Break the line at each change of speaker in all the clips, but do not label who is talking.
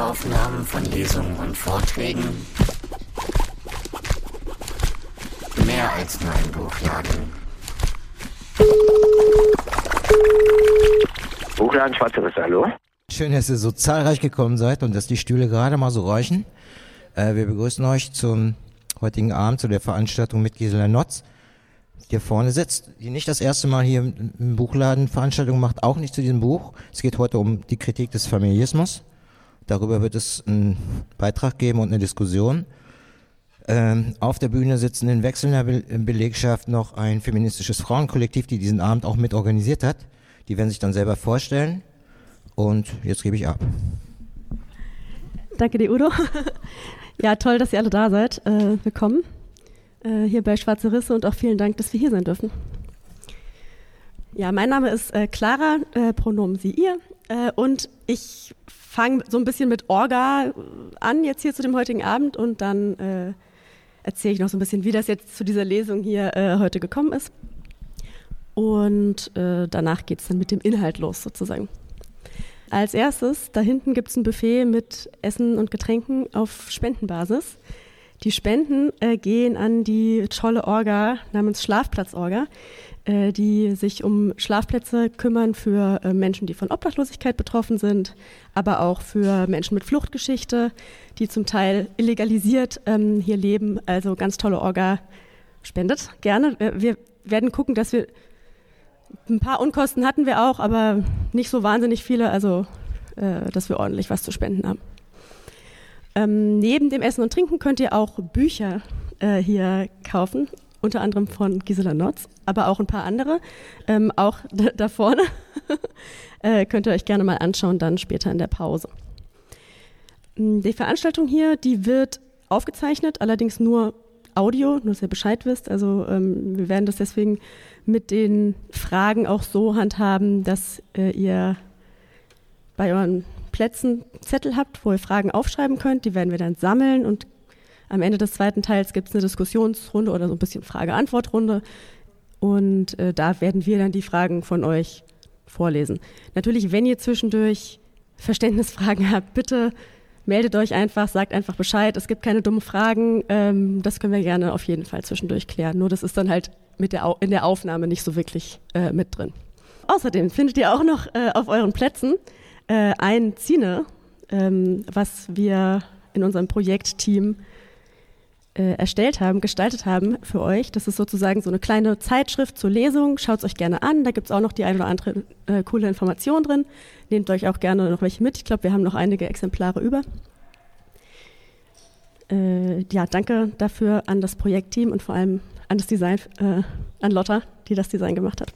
Audioaufnahmen von Lesungen und Vorträgen. Mehr als nur ein Buchladen.
Buchladen Schwarzeres, hallo?
Schön, dass ihr so zahlreich gekommen seid und dass die Stühle gerade mal so räuchen. Äh, wir begrüßen euch zum heutigen Abend zu der Veranstaltung mit Gisela Notz, die hier vorne sitzt, die nicht das erste Mal hier im Buchladen Veranstaltungen macht, auch nicht zu diesem Buch. Es geht heute um die Kritik des Familismus. Darüber wird es einen Beitrag geben und eine Diskussion. Ähm, auf der Bühne sitzen in wechselnder Be Belegschaft noch ein feministisches Frauenkollektiv, die diesen Abend auch mit organisiert hat. Die werden sich dann selber vorstellen. Und jetzt gebe ich ab.
Danke dir, Udo. Ja, toll, dass ihr alle da seid. Äh, willkommen äh, hier bei Schwarze Risse und auch vielen Dank, dass wir hier sein dürfen. Ja, mein Name ist äh, Clara, äh, Pronomen sie, ihr. Äh, und ich fange so ein bisschen mit Orga an, jetzt hier zu dem heutigen Abend. Und dann äh, erzähle ich noch so ein bisschen, wie das jetzt zu dieser Lesung hier äh, heute gekommen ist. Und äh, danach geht es dann mit dem Inhalt los, sozusagen. Als erstes, da hinten gibt es ein Buffet mit Essen und Getränken auf Spendenbasis. Die Spenden äh, gehen an die tolle Orga namens Schlafplatzorga, äh, die sich um Schlafplätze kümmern für äh, Menschen, die von Obdachlosigkeit betroffen sind, aber auch für Menschen mit Fluchtgeschichte, die zum Teil illegalisiert ähm, hier leben. Also ganz tolle Orga spendet gerne. Äh, wir werden gucken, dass wir ein paar Unkosten hatten wir auch, aber nicht so wahnsinnig viele, also äh, dass wir ordentlich was zu spenden haben. Ähm, neben dem Essen und Trinken könnt ihr auch Bücher äh, hier kaufen, unter anderem von Gisela Notz, aber auch ein paar andere. Ähm, auch da vorne äh, könnt ihr euch gerne mal anschauen, dann später in der Pause. Mm, die Veranstaltung hier, die wird aufgezeichnet, allerdings nur Audio, nur dass ihr Bescheid wisst. Also ähm, wir werden das deswegen mit den Fragen auch so handhaben, dass äh, ihr bei euren Plätzen Zettel habt, wo ihr Fragen aufschreiben könnt. Die werden wir dann sammeln und am Ende des zweiten Teils gibt es eine Diskussionsrunde oder so ein bisschen Frage-Antwort-Runde. Und äh, da werden wir dann die Fragen von euch vorlesen. Natürlich, wenn ihr zwischendurch Verständnisfragen habt, bitte meldet euch einfach, sagt einfach Bescheid. Es gibt keine dummen Fragen. Ähm, das können wir gerne auf jeden Fall zwischendurch klären. Nur das ist dann halt mit der in der Aufnahme nicht so wirklich äh, mit drin. Außerdem findet ihr auch noch äh, auf euren Plätzen äh, ein Zine, ähm, was wir in unserem Projektteam äh, erstellt haben, gestaltet haben für euch. Das ist sozusagen so eine kleine Zeitschrift zur Lesung. Schaut es euch gerne an. Da gibt es auch noch die ein oder andere äh, coole Information drin. Nehmt euch auch gerne noch welche mit. Ich glaube, wir haben noch einige Exemplare über. Äh, ja, danke dafür an das Projektteam und vor allem an das Design, äh, an Lotta, die das Design gemacht hat.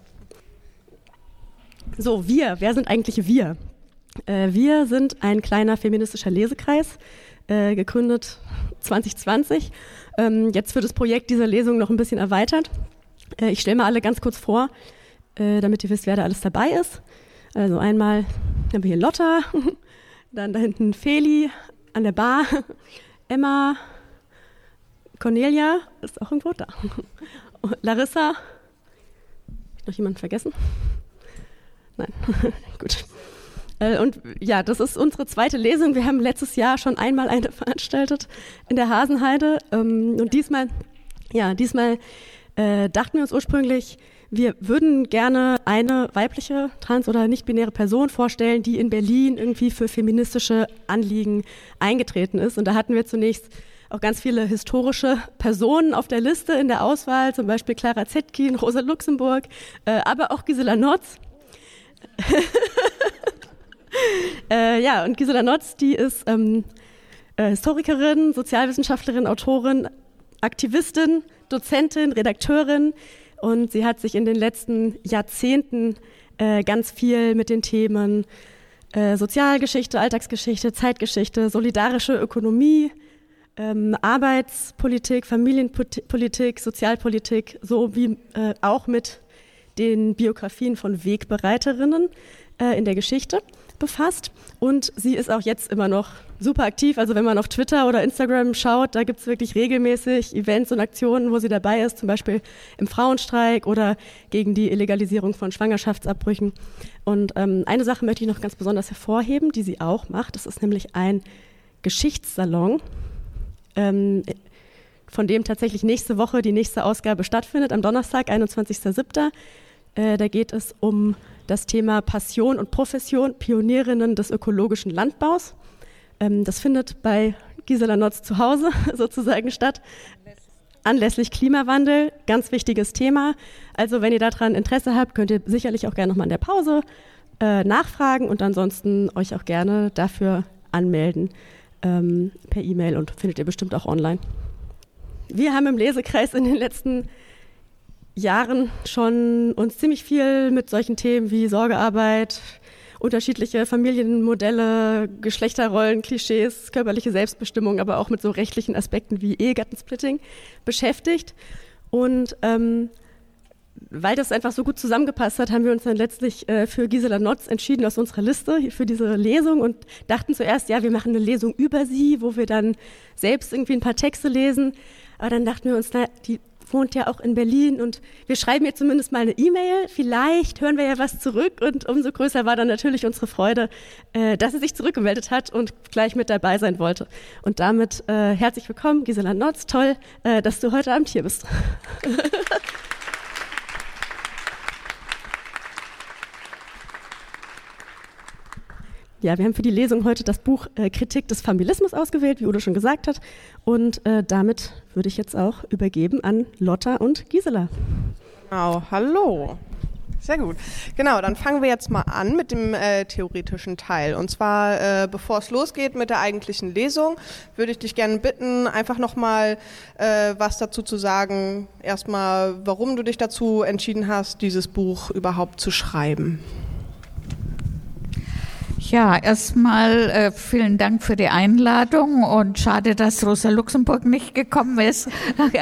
So, wir, wer sind eigentlich wir? Äh, wir sind ein kleiner feministischer Lesekreis, äh, gegründet 2020. Ähm, jetzt wird das Projekt dieser Lesung noch ein bisschen erweitert. Äh, ich stelle mal alle ganz kurz vor, äh, damit ihr wisst, wer da alles dabei ist. Also einmal haben wir hier Lotta, dann da hinten Feli an der Bar, Emma, Cornelia ist auch irgendwo da. Larissa. Noch jemand vergessen? Nein. Gut. Äh, und ja, das ist unsere zweite Lesung. Wir haben letztes Jahr schon einmal eine veranstaltet in der Hasenheide. Ähm, und diesmal, ja, diesmal äh, dachten wir uns ursprünglich, wir würden gerne eine weibliche trans- oder nicht-binäre Person vorstellen, die in Berlin irgendwie für feministische Anliegen eingetreten ist. Und da hatten wir zunächst auch ganz viele historische Personen auf der Liste in der Auswahl, zum Beispiel Clara Zetkin, Rosa Luxemburg, äh, aber auch Gisela Notz. äh, ja, und Gisela Notz, die ist ähm, äh, Historikerin, Sozialwissenschaftlerin, Autorin, Aktivistin, Dozentin, Redakteurin und sie hat sich in den letzten Jahrzehnten äh, ganz viel mit den Themen äh, Sozialgeschichte, Alltagsgeschichte, Zeitgeschichte, solidarische Ökonomie, ähm, Arbeitspolitik, Familienpolitik, Sozialpolitik, sowie äh, auch mit den Biografien von Wegbereiterinnen äh, in der Geschichte befasst und sie ist auch jetzt immer noch super aktiv. Also wenn man auf Twitter oder Instagram schaut, da gibt es wirklich regelmäßig Events und Aktionen, wo sie dabei ist, zum Beispiel im Frauenstreik oder gegen die Illegalisierung von Schwangerschaftsabbrüchen. Und ähm, eine Sache möchte ich noch ganz besonders hervorheben, die sie auch macht. Das ist nämlich ein Geschichtssalon, ähm, von dem tatsächlich nächste Woche die nächste Ausgabe stattfindet, am Donnerstag, 21.07. Äh, da geht es um das Thema Passion und Profession, Pionierinnen des ökologischen Landbaus. Ähm, das findet bei Gisela Notz zu Hause sozusagen statt. Anlässlich Klimawandel, ganz wichtiges Thema. Also wenn ihr daran Interesse habt, könnt ihr sicherlich auch gerne nochmal in der Pause äh, nachfragen und ansonsten euch auch gerne dafür anmelden ähm, per E-Mail und findet ihr bestimmt auch online. Wir haben im Lesekreis in den letzten Jahren schon uns ziemlich viel mit solchen Themen wie Sorgearbeit, unterschiedliche Familienmodelle, Geschlechterrollen, Klischees, körperliche Selbstbestimmung, aber auch mit so rechtlichen Aspekten wie Ehegattensplitting beschäftigt. Und ähm, weil das einfach so gut zusammengepasst hat, haben wir uns dann letztlich äh, für Gisela Notz entschieden aus unserer Liste für diese Lesung und dachten zuerst, ja, wir machen eine Lesung über sie, wo wir dann selbst irgendwie ein paar Texte lesen. Aber dann dachten wir uns, na, die wohnt ja auch in Berlin und wir schreiben ihr zumindest mal eine E-Mail. Vielleicht hören wir ja was zurück und umso größer war dann natürlich unsere Freude, äh, dass sie sich zurückgemeldet hat und gleich mit dabei sein wollte. Und damit äh, herzlich willkommen, Gisela Notz. Toll, äh, dass du heute Abend hier bist. Ja, wir haben für die Lesung heute das Buch äh, Kritik des Familismus ausgewählt, wie Udo schon gesagt hat. Und äh, damit würde ich jetzt auch übergeben an Lotta und Gisela.
Genau, hallo. Sehr gut. Genau, dann fangen wir jetzt mal an mit dem äh, theoretischen Teil. Und zwar, äh, bevor es losgeht mit der eigentlichen Lesung, würde ich dich gerne bitten, einfach nochmal äh, was dazu zu sagen. Erstmal, warum du dich dazu entschieden hast, dieses Buch überhaupt zu schreiben.
Ja, erstmal äh, vielen Dank für die Einladung und schade, dass Rosa Luxemburg nicht gekommen ist.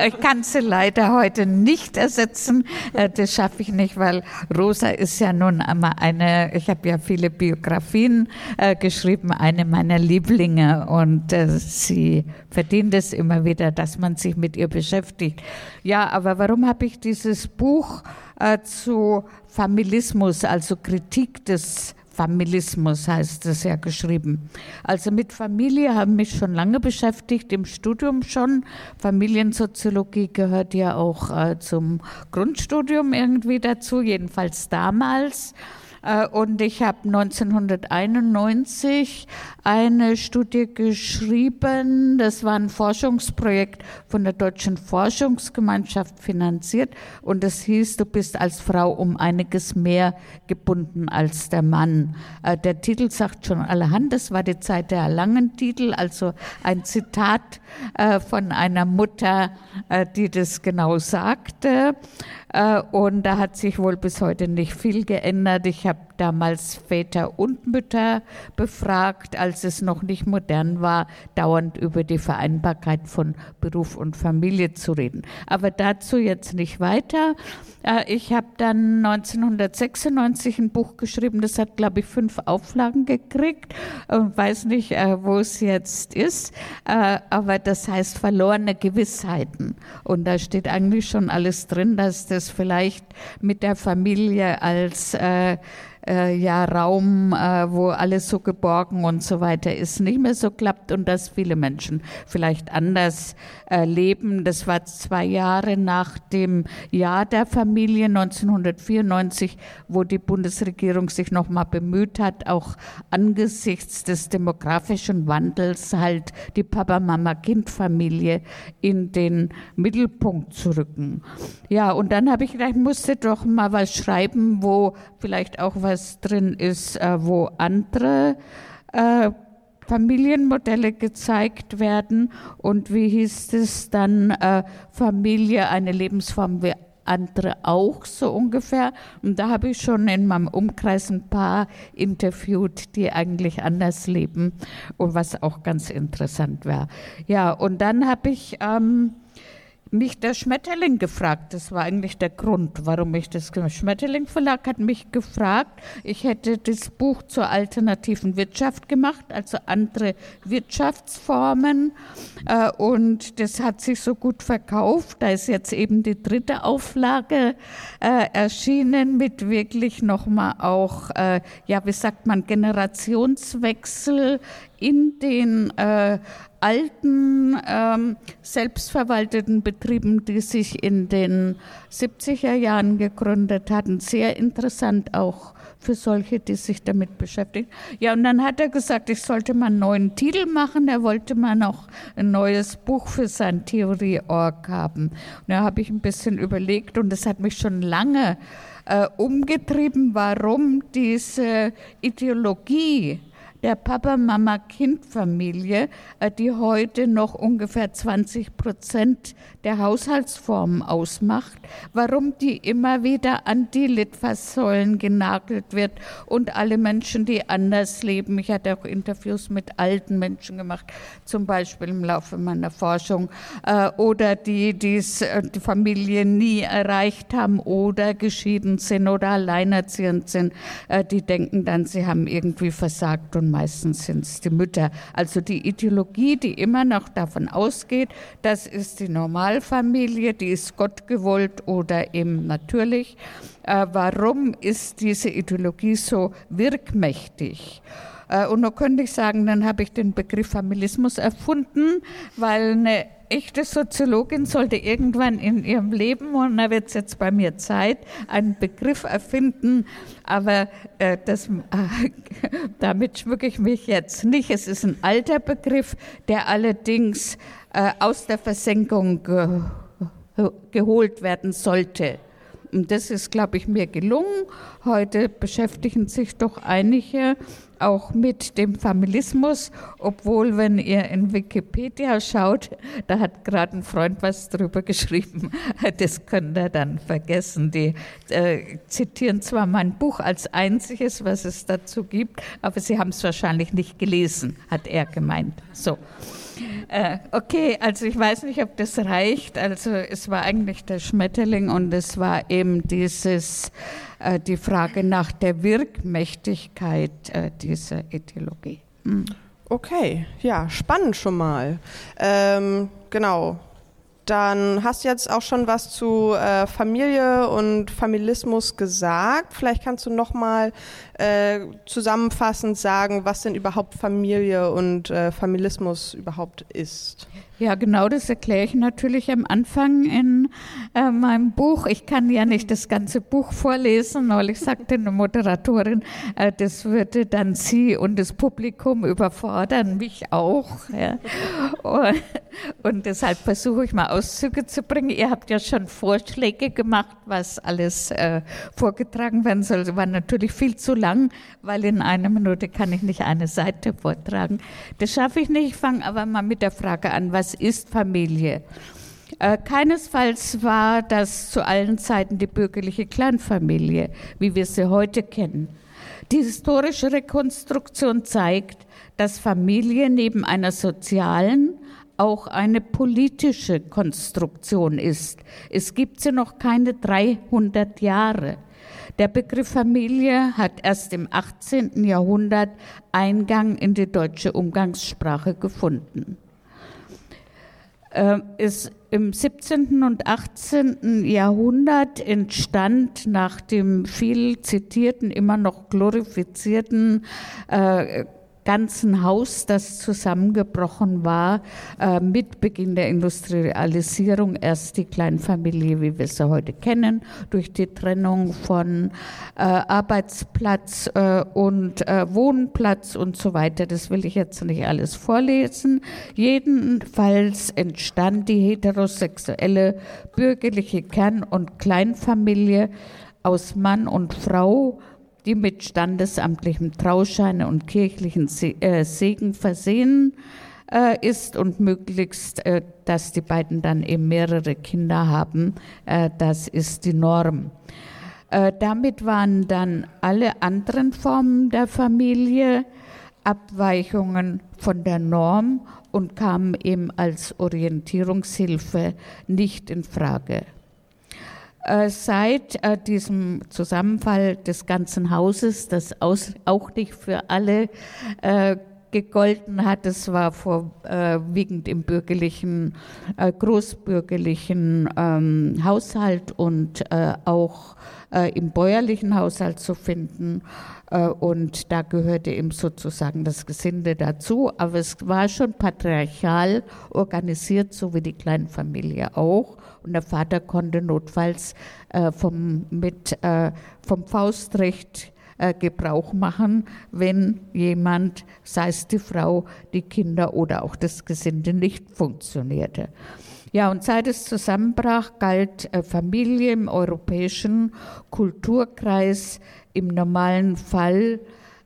Ich kann sie leider heute nicht ersetzen. Äh, das schaffe ich nicht, weil Rosa ist ja nun einmal eine, ich habe ja viele Biografien äh, geschrieben, eine meiner Lieblinge und äh, sie verdient es immer wieder, dass man sich mit ihr beschäftigt. Ja, aber warum habe ich dieses Buch äh, zu Familismus, also Kritik des Familismus heißt es ja geschrieben. Also mit Familie haben mich schon lange beschäftigt, im Studium schon. Familiensoziologie gehört ja auch äh, zum Grundstudium irgendwie dazu, jedenfalls damals. Äh, und ich habe 1991 eine Studie geschrieben. Das war ein Forschungsprojekt von der Deutschen Forschungsgemeinschaft finanziert. Und es hieß, du bist als Frau um einiges mehr gebunden als der Mann. Äh, der Titel sagt schon allerhand. Das war die Zeit der langen Titel, also ein Zitat äh, von einer Mutter, die das genau sagte. Äh, und da hat sich wohl bis heute nicht viel geändert. Ich habe damals Väter und Mütter befragt, als es noch nicht modern war, dauernd über die Vereinbarkeit von Beruf und Familie zu reden. Aber dazu jetzt nicht weiter. Äh, ich habe dann 1996 ein Buch geschrieben, das hat, glaube ich, fünf Auflagen gekriegt und weiß nicht, äh, wo es jetzt ist. Aber das heißt verlorene Gewissheiten. Und da steht eigentlich schon alles drin, dass das vielleicht mit der Familie als äh, äh, ja, Raum, äh, wo alles so geborgen und so weiter ist, nicht mehr so klappt und dass viele Menschen vielleicht anders äh, leben. Das war zwei Jahre nach dem Jahr der Familie 1994, wo die Bundesregierung sich nochmal bemüht hat, auch angesichts des demografischen Wandels halt die Papa-Mama-Kind-Familie in den Mittelpunkt zu rücken. Ja, und dann habe ich gedacht, ich musste doch mal was schreiben, wo vielleicht auch was was drin ist, äh, wo andere äh, Familienmodelle gezeigt werden und wie hieß es dann, äh, Familie, eine Lebensform wie andere auch so ungefähr. Und da habe ich schon in meinem Umkreis ein paar interviewt, die eigentlich anders leben und was auch ganz interessant war. Ja, und dann habe ich ähm, mich der Schmetterling gefragt. Das war eigentlich der Grund, warum ich das Schmetterling Verlag hat mich gefragt. Ich hätte das Buch zur alternativen Wirtschaft gemacht, also andere Wirtschaftsformen. Äh, und das hat sich so gut verkauft. Da ist jetzt eben die dritte Auflage äh, erschienen mit wirklich nochmal auch, äh, ja, wie sagt man, Generationswechsel in den äh, alten ähm, selbstverwalteten Betrieben, die sich in den 70er Jahren gegründet hatten. Sehr interessant auch für solche, die sich damit beschäftigen. Ja, und dann hat er gesagt, ich sollte mal einen neuen Titel machen. Er wollte mal noch ein neues Buch für sein Theorie-Org haben. Und da habe ich ein bisschen überlegt und das hat mich schon lange äh, umgetrieben, warum diese Ideologie der Papa-Mama-Kind-Familie, äh, die heute noch ungefähr 20 Prozent der Haushaltsformen ausmacht, warum die immer wieder an die Litfaßsäulen genagelt wird und alle Menschen, die anders leben. Ich hatte auch Interviews mit alten Menschen gemacht, zum Beispiel im Laufe meiner Forschung, äh, oder die, die äh, die Familie nie erreicht haben oder geschieden sind oder alleinerziehend sind, die denken dann, sie haben irgendwie versagt und meistens sind es die Mütter. Also die Ideologie, die immer noch davon ausgeht, das ist die Normalfamilie, die ist Gott gewollt oder eben natürlich. Äh, warum ist diese Ideologie so wirkmächtig? Äh, und da könnte ich sagen, dann habe ich den Begriff Familismus erfunden, weil eine echte Soziologin sollte irgendwann in ihrem Leben, und da wird es jetzt bei mir Zeit, einen Begriff erfinden, aber äh, das, äh, damit schmücke ich mich jetzt nicht. Es ist ein alter Begriff, der allerdings äh, aus der Versenkung ge geholt werden sollte. Und das ist, glaube ich, mir gelungen. Heute beschäftigen sich doch einige auch mit dem Familismus, obwohl, wenn ihr in Wikipedia schaut, da hat gerade ein Freund was drüber geschrieben, das könnt ihr dann vergessen. Die äh, zitieren zwar mein Buch als einziges, was es dazu gibt, aber sie haben es wahrscheinlich nicht gelesen, hat er gemeint. So. Äh, okay, also ich weiß nicht, ob das reicht. Also es war eigentlich der Schmetterling und es war eben dieses äh, die Frage nach der Wirkmächtigkeit äh, dieser Ideologie.
Hm. Okay, ja, spannend schon mal. Ähm, genau. Dann hast du jetzt auch schon was zu äh, Familie und Familismus gesagt. Vielleicht kannst du noch mal äh, zusammenfassend sagen, was denn überhaupt Familie und äh, Familismus überhaupt ist.
Ja, genau, das erkläre ich natürlich am Anfang in äh, meinem Buch. Ich kann ja nicht das ganze Buch vorlesen, weil ich sagte eine Moderatorin, äh, das würde dann Sie und das Publikum überfordern, mich auch. Ja. Und, und deshalb versuche ich mal Auszüge zu bringen. Ihr habt ja schon Vorschläge gemacht, was alles äh, vorgetragen werden soll. Es war natürlich viel zu lang, weil in einer Minute kann ich nicht eine Seite vortragen. Das schaffe ich nicht. Ich fange aber mal mit der Frage an, was ist Familie? Äh, keinesfalls war das zu allen Zeiten die bürgerliche Kleinfamilie, wie wir sie heute kennen. Die historische Rekonstruktion zeigt, dass Familie neben einer sozialen auch eine politische Konstruktion ist. Es gibt sie noch keine 300 Jahre. Der Begriff Familie hat erst im 18. Jahrhundert Eingang in die deutsche Umgangssprache gefunden ist ähm, im 17. und 18. Jahrhundert entstand nach dem viel zitierten, immer noch glorifizierten äh, ganzen Haus, das zusammengebrochen war äh, mit Beginn der Industrialisierung. Erst die Kleinfamilie, wie wir sie heute kennen, durch die Trennung von äh, Arbeitsplatz äh, und äh, Wohnplatz und so weiter. Das will ich jetzt nicht alles vorlesen. Jedenfalls entstand die heterosexuelle bürgerliche Kern- und Kleinfamilie aus Mann und Frau die mit standesamtlichem Trauschein und kirchlichen äh, Segen versehen äh, ist und möglichst, äh, dass die beiden dann eben mehrere Kinder haben, das ist die Norm. Damit waren dann alle anderen Formen der Familie Abweichungen von der Norm und kamen eben als Orientierungshilfe nicht in Frage. Äh, seit äh, diesem Zusammenfall des ganzen Hauses, das auch nicht für alle äh, gegolten hat. Es war vorwiegend im bürgerlichen, großbürgerlichen ähm, Haushalt und auch im bäuerlichen Haushalt zu finden. Und da gehörte eben sozusagen das Gesinde dazu. Aber es war schon patriarchal organisiert, so wie die Kleinfamilie auch. Und der Vater konnte notfalls äh, vom, mit, äh, vom Faustrecht äh, Gebrauch machen, wenn jemand, sei es die Frau, die Kinder oder auch das Gesinde nicht funktionierte. Ja, und seit es zusammenbrach, galt äh, Familie im europäischen Kulturkreis im normalen Fall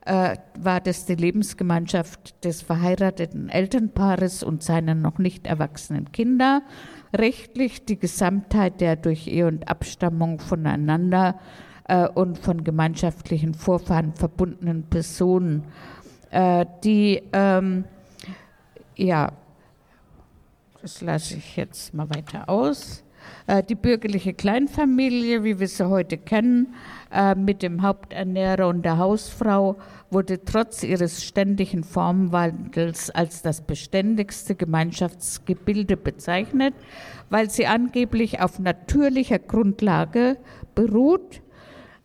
äh, war das die Lebensgemeinschaft des verheirateten Elternpaares und seiner noch nicht erwachsenen Kinder. Rechtlich die Gesamtheit der durch Ehe und Abstammung voneinander äh, und von gemeinschaftlichen Vorfahren verbundenen Personen, äh, die, ähm, ja, das lasse ich jetzt mal weiter aus. Äh, die bürgerliche Kleinfamilie, wie wir sie heute kennen, äh, mit dem Haupternährer und der Hausfrau, wurde trotz ihres ständigen Formwandels als das beständigste Gemeinschaftsgebilde bezeichnet, weil sie angeblich auf natürlicher Grundlage beruht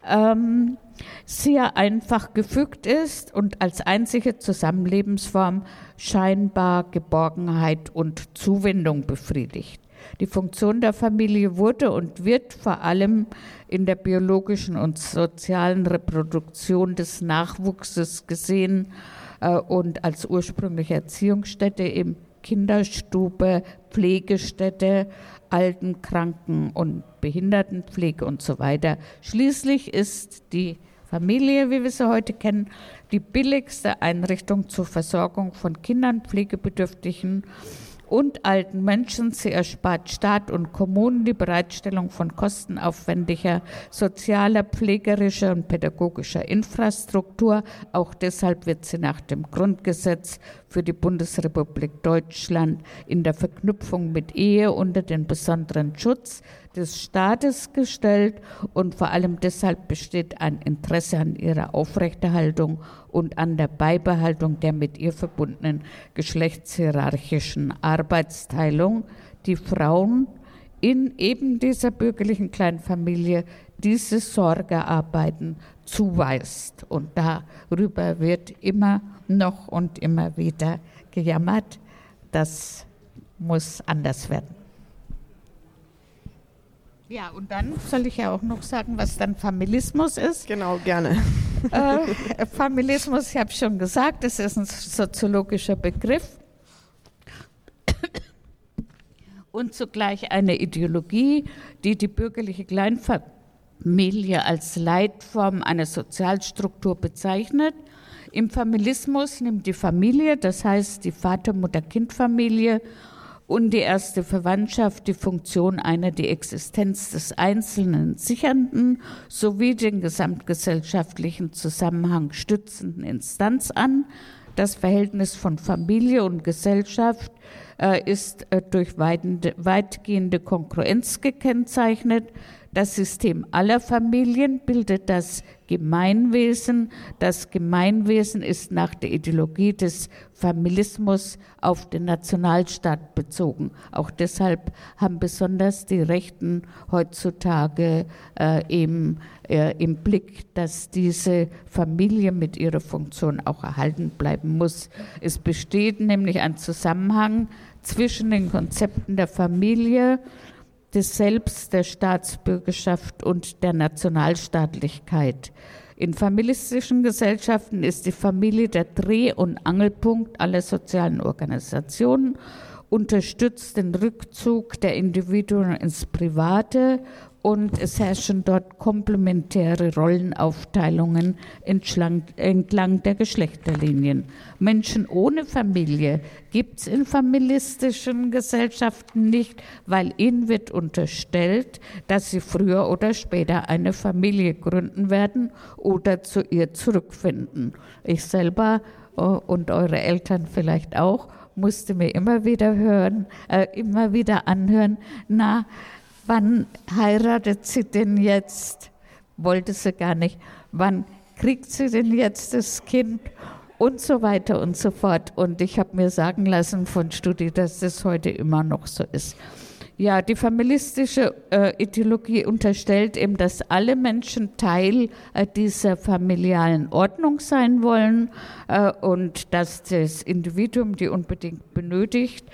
ähm, sehr einfach gefügt ist und als einzige Zusammenlebensform scheinbar Geborgenheit und Zuwendung befriedigt. Die Funktion der Familie wurde und wird vor allem in der biologischen und sozialen Reproduktion des Nachwuchses gesehen äh, und als ursprüngliche Erziehungsstätte im Kinderstube, Pflegestätte, Alten, Kranken und Behindertenpflege und so weiter. Schließlich ist die Familie, wie wir sie heute kennen, die billigste Einrichtung zur Versorgung von Kindern, Pflegebedürftigen und alten Menschen. Sie erspart Staat und Kommunen die Bereitstellung von kostenaufwendiger sozialer, pflegerischer und pädagogischer Infrastruktur. Auch deshalb wird sie nach dem Grundgesetz für die Bundesrepublik Deutschland in der Verknüpfung mit Ehe unter den besonderen Schutz des Staates gestellt und vor allem deshalb besteht ein Interesse an ihrer Aufrechterhaltung und an der Beibehaltung der mit ihr verbundenen geschlechtshierarchischen Arbeitsteilung, die Frauen in eben dieser bürgerlichen Kleinfamilie diese Sorgearbeiten zuweist. Und darüber wird immer noch und immer wieder gejammert. Das muss anders werden. Ja, und dann soll ich ja auch noch sagen, was dann Familismus ist.
Genau, gerne.
Äh, Familismus, ich habe schon gesagt, das ist ein soziologischer Begriff und zugleich eine Ideologie, die die bürgerliche Kleinfamilie als Leitform einer Sozialstruktur bezeichnet. Im Familismus nimmt die Familie, das heißt die Vater-Mutter-Kind-Familie und die erste Verwandtschaft die Funktion einer die Existenz des Einzelnen sichernden sowie den gesamtgesellschaftlichen Zusammenhang stützenden Instanz an. Das Verhältnis von Familie und Gesellschaft äh, ist äh, durch weitgehende Konkurrenz gekennzeichnet. Das System aller Familien bildet das Gemeinwesen. Das Gemeinwesen ist nach der Ideologie des Familismus auf den Nationalstaat bezogen. Auch deshalb haben besonders die Rechten heutzutage äh, im, äh, im Blick, dass diese Familie mit ihrer Funktion auch erhalten bleiben muss. Es besteht nämlich ein Zusammenhang zwischen den Konzepten der Familie, des Selbst, der Staatsbürgerschaft und der Nationalstaatlichkeit. In familistischen Gesellschaften ist die Familie der Dreh- und Angelpunkt aller sozialen Organisationen, unterstützt den Rückzug der Individuen ins Private und es herrschen dort komplementäre Rollenaufteilungen entlang, entlang der Geschlechterlinien. Menschen ohne Familie gibt es in familistischen Gesellschaften nicht, weil ihnen wird unterstellt, dass sie früher oder später eine Familie gründen werden oder zu ihr zurückfinden. Ich selber und eure Eltern vielleicht auch, musste mir immer wieder hören, äh, immer wieder anhören, na, wann heiratet sie denn jetzt? Wollte sie gar nicht. Wann kriegt sie denn jetzt das Kind? Und so weiter und so fort. Und ich habe mir sagen lassen von Studi, dass das heute immer noch so ist. Ja, die familistische äh, Ideologie unterstellt eben, dass alle Menschen Teil äh, dieser familialen Ordnung sein wollen äh, und dass das Individuum die unbedingt benötigt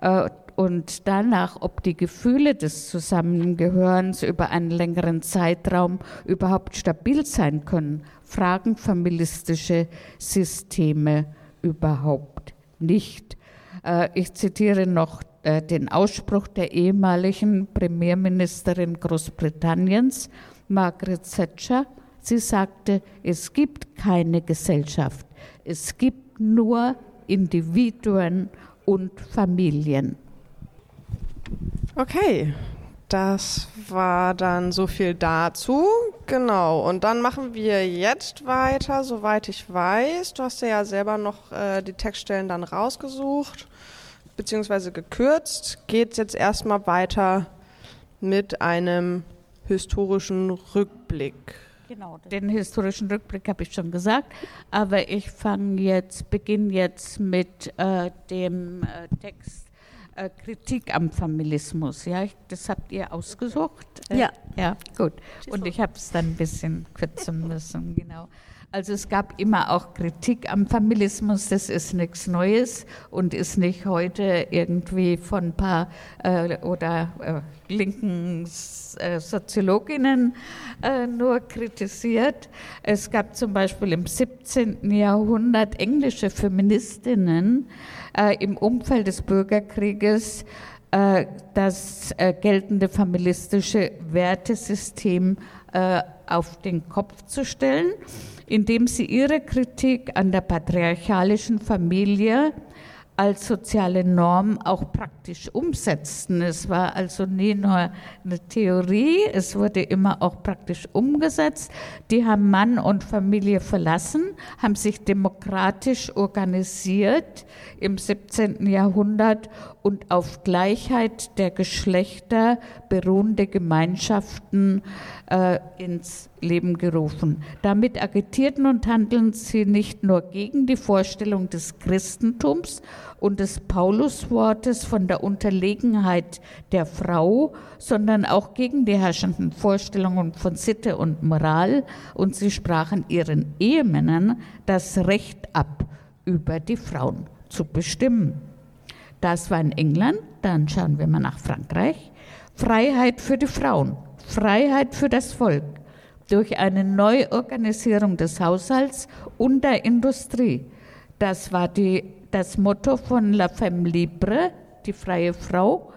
äh, und danach, ob die Gefühle des Zusammengehörens über einen längeren Zeitraum überhaupt stabil sein können, fragen familistische Systeme überhaupt nicht. Äh, ich zitiere noch äh, den Ausspruch der ehemaligen Premierministerin Großbritanniens, Margaret Thatcher. Sie sagte, es gibt keine Gesellschaft, es gibt nur Individuen und Familien.
Okay, das war dann so viel dazu. Genau, und dann machen wir jetzt weiter, soweit ich weiß. Du hast ja selber noch äh, die Textstellen dann rausgesucht, beziehungsweise gekürzt. Geht jetzt erstmal weiter mit einem historischen Rückblick.
Genau, den historischen Rückblick habe ich schon gesagt, aber ich fange jetzt, beginne jetzt mit äh, dem äh, Text äh, Kritik am Familismus. Ja, das habt ihr ausgesucht?
Äh, ja.
Ja, gut. Und ich habe es dann ein bisschen kürzen müssen, genau. Also es gab immer auch Kritik am Familismus, das ist nichts Neues und ist nicht heute irgendwie von ein paar äh, oder äh, linken äh, Soziologinnen äh, nur kritisiert. Es gab zum Beispiel im 17. Jahrhundert englische Feministinnen äh, im Umfeld des Bürgerkrieges äh, das geltende familistische Wertesystem auf den Kopf zu stellen indem sie ihre Kritik an der patriarchalischen Familie als soziale Norm auch praktisch umsetzten. Es war also nie nur eine Theorie, es wurde immer auch praktisch umgesetzt. Die haben Mann und Familie verlassen, haben sich demokratisch organisiert im 17. Jahrhundert und auf Gleichheit der Geschlechter beruhende Gemeinschaften äh, ins Leben gerufen. Damit agitierten und handeln sie nicht nur gegen die Vorstellung des Christentums und des Pauluswortes von der Unterlegenheit der Frau, sondern auch gegen die herrschenden Vorstellungen von Sitte und Moral und sie sprachen ihren Ehemännern das Recht ab, über die Frauen zu bestimmen. Das war in England, dann schauen wir mal nach Frankreich. Freiheit für die Frauen, Freiheit für das Volk durch eine Neuorganisierung des Haushalts und der Industrie. Das war die, das Motto von La Femme Libre, die freie Frau.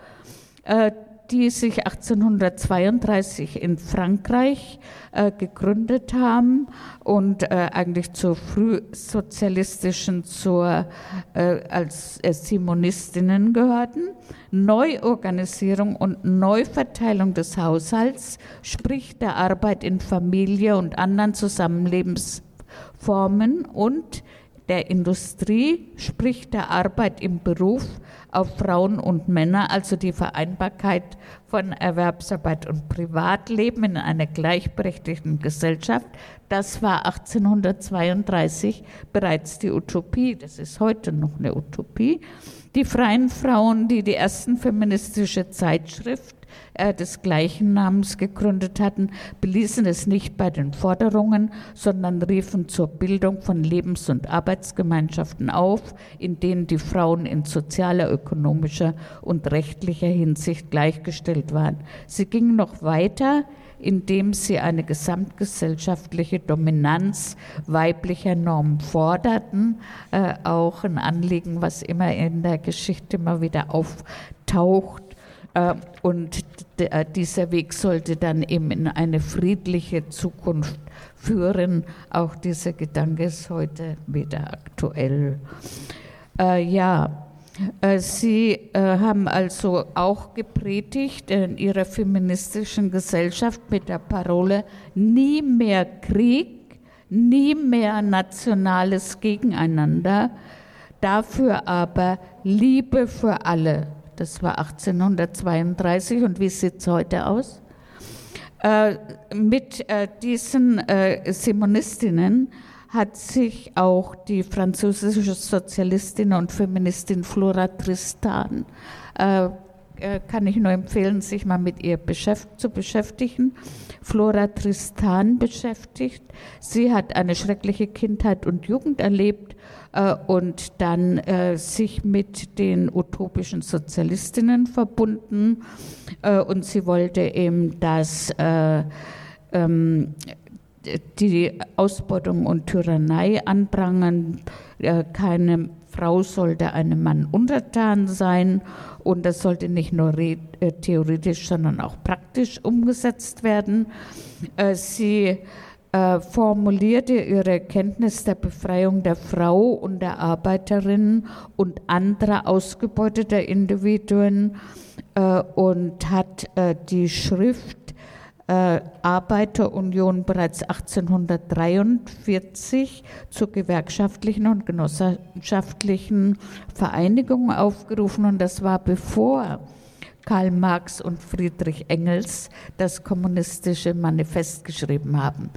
Äh, die sich 1832 in Frankreich äh, gegründet haben und äh, eigentlich zur frühsozialistischen, zur, äh, als äh, Simonistinnen gehörten. Neuorganisierung und Neuverteilung des Haushalts, sprich der Arbeit in Familie und anderen Zusammenlebensformen und der Industrie, sprich der Arbeit im Beruf auf Frauen und Männer, also die Vereinbarkeit von Erwerbsarbeit und Privatleben in einer gleichberechtigten Gesellschaft, das war 1832 bereits die Utopie, das ist heute noch eine Utopie. Die freien Frauen, die die ersten feministische Zeitschrift äh, des gleichen Namens gegründet hatten, beließen es nicht bei den Forderungen, sondern riefen zur Bildung von Lebens- und Arbeitsgemeinschaften auf, in denen die Frauen in sozialer, ökonomischer und rechtlicher Hinsicht gleichgestellt waren. Sie gingen noch weiter, indem sie eine gesamtgesellschaftliche Dominanz weiblicher Normen forderten, äh, auch ein Anliegen, was immer in der Geschichte immer wieder auftaucht und äh, dieser Weg sollte dann eben in eine friedliche Zukunft führen. Auch dieser Gedanke ist heute wieder aktuell. Äh, ja, Sie haben also auch gepredigt in Ihrer feministischen Gesellschaft mit der Parole Nie mehr Krieg, nie mehr nationales Gegeneinander, dafür aber Liebe für alle. Das war 1832 und wie sieht es heute aus? Äh, mit äh, diesen äh, Simonistinnen hat sich auch die französische Sozialistin und Feministin Flora Tristan, äh, äh, kann ich nur empfehlen, sich mal mit ihr zu beschäftigen. Flora Tristan beschäftigt. Sie hat eine schreckliche Kindheit und Jugend erlebt äh, und dann äh, sich mit den utopischen Sozialistinnen verbunden. Äh, und sie wollte eben, dass äh, ähm, die Ausbeutung und Tyrannei anprangern. Keine Frau sollte einem Mann untertan sein und das sollte nicht nur theoretisch, sondern auch praktisch umgesetzt werden. Äh, formulierte ihre Kenntnis der Befreiung der Frau und der Arbeiterin und anderer ausgebeuteter Individuen und hat die Schrift äh, Arbeiterunion bereits 1843 zur gewerkschaftlichen und genossenschaftlichen Vereinigung aufgerufen. Und das war bevor Karl Marx und Friedrich Engels das kommunistische Manifest geschrieben haben.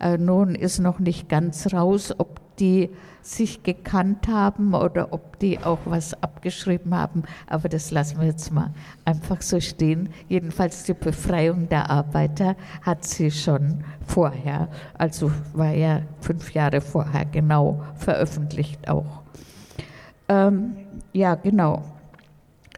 Äh, nun ist noch nicht ganz raus, ob die sich gekannt haben oder ob die auch was abgeschrieben haben. Aber das lassen wir jetzt mal einfach so stehen. Jedenfalls die Befreiung der Arbeiter hat sie schon vorher, also war ja fünf Jahre vorher genau veröffentlicht auch. Ähm, ja, genau.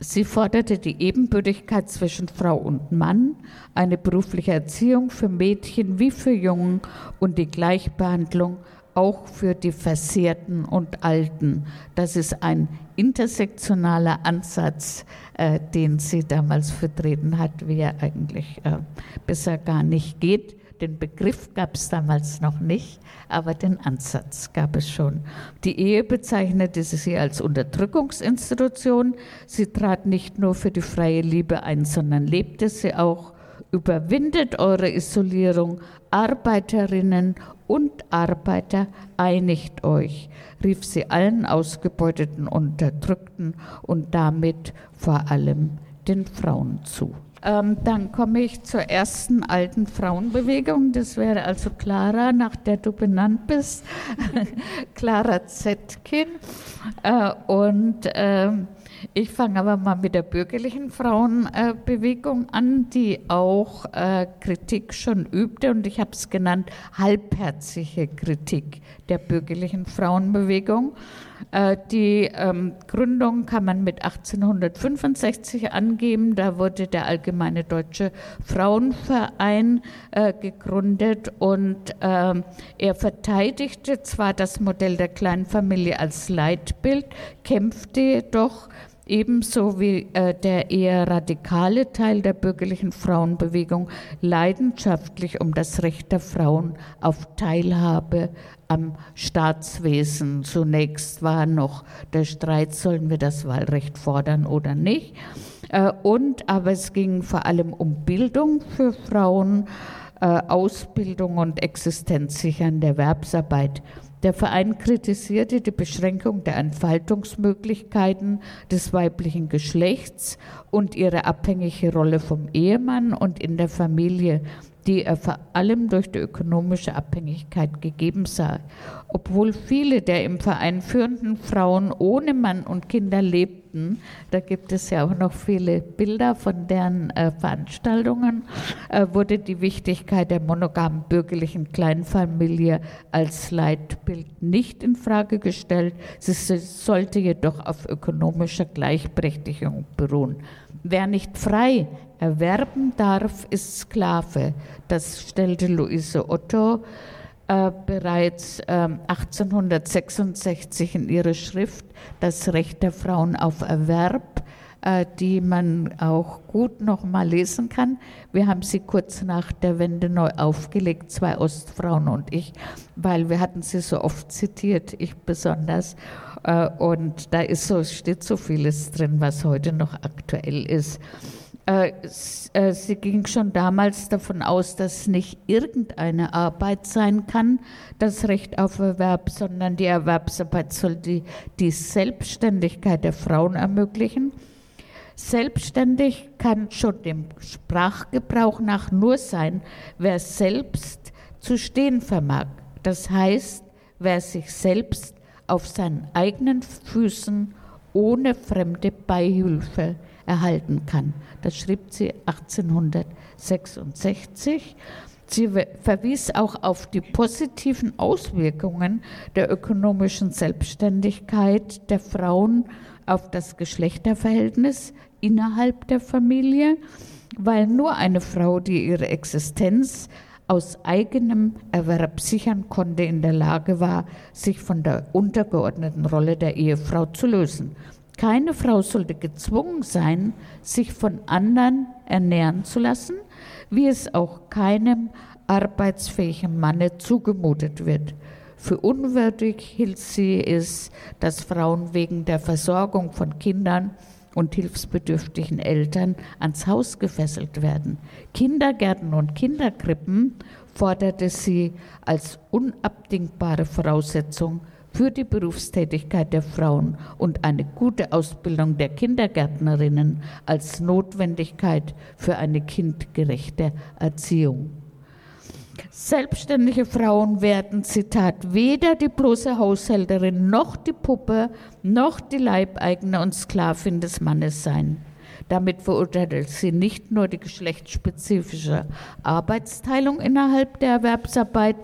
Sie forderte die Ebenbürtigkeit zwischen Frau und Mann, eine berufliche Erziehung für Mädchen wie für Jungen und die Gleichbehandlung auch für die Versehrten und Alten. Das ist ein intersektionaler Ansatz, äh, den sie damals vertreten hat, wie er eigentlich äh, besser gar nicht geht. Den Begriff gab es damals noch nicht, aber den Ansatz gab es schon. Die Ehe bezeichnete sie als Unterdrückungsinstitution. Sie trat nicht nur für die freie Liebe ein, sondern lebte sie auch. Überwindet eure Isolierung, Arbeiterinnen und Arbeiter, einigt euch, rief sie allen Ausgebeuteten, Unterdrückten und damit vor allem den Frauen zu. Ähm, dann komme ich zur ersten alten Frauenbewegung. Das wäre also Clara, nach der du benannt bist, Clara Zetkin. Äh, und äh, ich fange aber mal mit der bürgerlichen Frauenbewegung an, die auch äh, Kritik schon übte und ich habe es genannt halbherzige Kritik der bürgerlichen Frauenbewegung. Äh, die ähm, Gründung kann man mit 1865 angeben. Da wurde der Allgemeine Deutsche Frauenverein äh, gegründet und äh, er verteidigte zwar das Modell der Kleinfamilie als Leitbild, kämpfte jedoch ebenso wie äh, der eher radikale Teil der bürgerlichen Frauenbewegung leidenschaftlich um das Recht der Frauen auf Teilhabe am Staatswesen. Zunächst war noch der Streit, sollen wir das Wahlrecht fordern oder nicht. Äh, und aber es ging vor allem um Bildung für Frauen, äh, Ausbildung und existenzsichernde Erwerbsarbeit. Der Verein kritisierte die Beschränkung der Entfaltungsmöglichkeiten des weiblichen Geschlechts und ihre abhängige Rolle vom Ehemann und in der Familie, die er vor allem durch die ökonomische Abhängigkeit gegeben sah. Obwohl viele der im Verein führenden Frauen ohne Mann und Kinder lebten. Da gibt es ja auch noch viele Bilder von deren äh, Veranstaltungen. Äh, wurde die Wichtigkeit der monogamen bürgerlichen Kleinfamilie als Leitbild nicht in Frage gestellt. Sie sollte jedoch auf ökonomischer Gleichberechtigung beruhen. Wer nicht frei erwerben darf, ist Sklave. Das stellte Luise Otto äh, bereits äh, 1866 in ihrer Schrift Das Recht der Frauen auf Erwerb, äh, die man auch gut noch mal lesen kann. Wir haben sie kurz nach der Wende neu aufgelegt, zwei Ostfrauen und ich, weil wir hatten sie so oft zitiert, ich besonders. Äh, und da ist so, steht so vieles drin, was heute noch aktuell ist. Äh, äh, sie ging schon damals davon aus, dass nicht irgendeine Arbeit sein kann, das Recht auf Erwerb, sondern die Erwerbsarbeit soll die, die Selbstständigkeit der Frauen ermöglichen. Selbstständig kann schon dem Sprachgebrauch nach nur sein, wer selbst zu stehen vermag. Das heißt, wer sich selbst auf seinen eigenen Füßen ohne fremde Beihilfe erhalten kann. Das schrieb sie 1866. Sie verwies auch auf die positiven Auswirkungen der ökonomischen Selbstständigkeit der Frauen auf das Geschlechterverhältnis innerhalb der Familie, weil nur eine Frau, die ihre Existenz aus eigenem Erwerb sichern konnte, in der Lage war, sich von der untergeordneten Rolle der Ehefrau zu lösen. Keine Frau sollte gezwungen sein, sich von anderen ernähren zu lassen, wie es auch keinem arbeitsfähigen Manne zugemutet wird. Für unwürdig hielt sie es, dass Frauen wegen der Versorgung von Kindern und hilfsbedürftigen Eltern ans Haus gefesselt werden. Kindergärten und Kinderkrippen forderte sie als unabdingbare Voraussetzung für die Berufstätigkeit der Frauen und eine gute Ausbildung der Kindergärtnerinnen als Notwendigkeit für eine kindgerechte Erziehung. Selbstständige Frauen werden, Zitat, weder die bloße Haushälterin noch die Puppe noch die Leibeigene und Sklavin des Mannes sein. Damit verurteilt sie nicht nur die geschlechtsspezifische Arbeitsteilung innerhalb der Erwerbsarbeit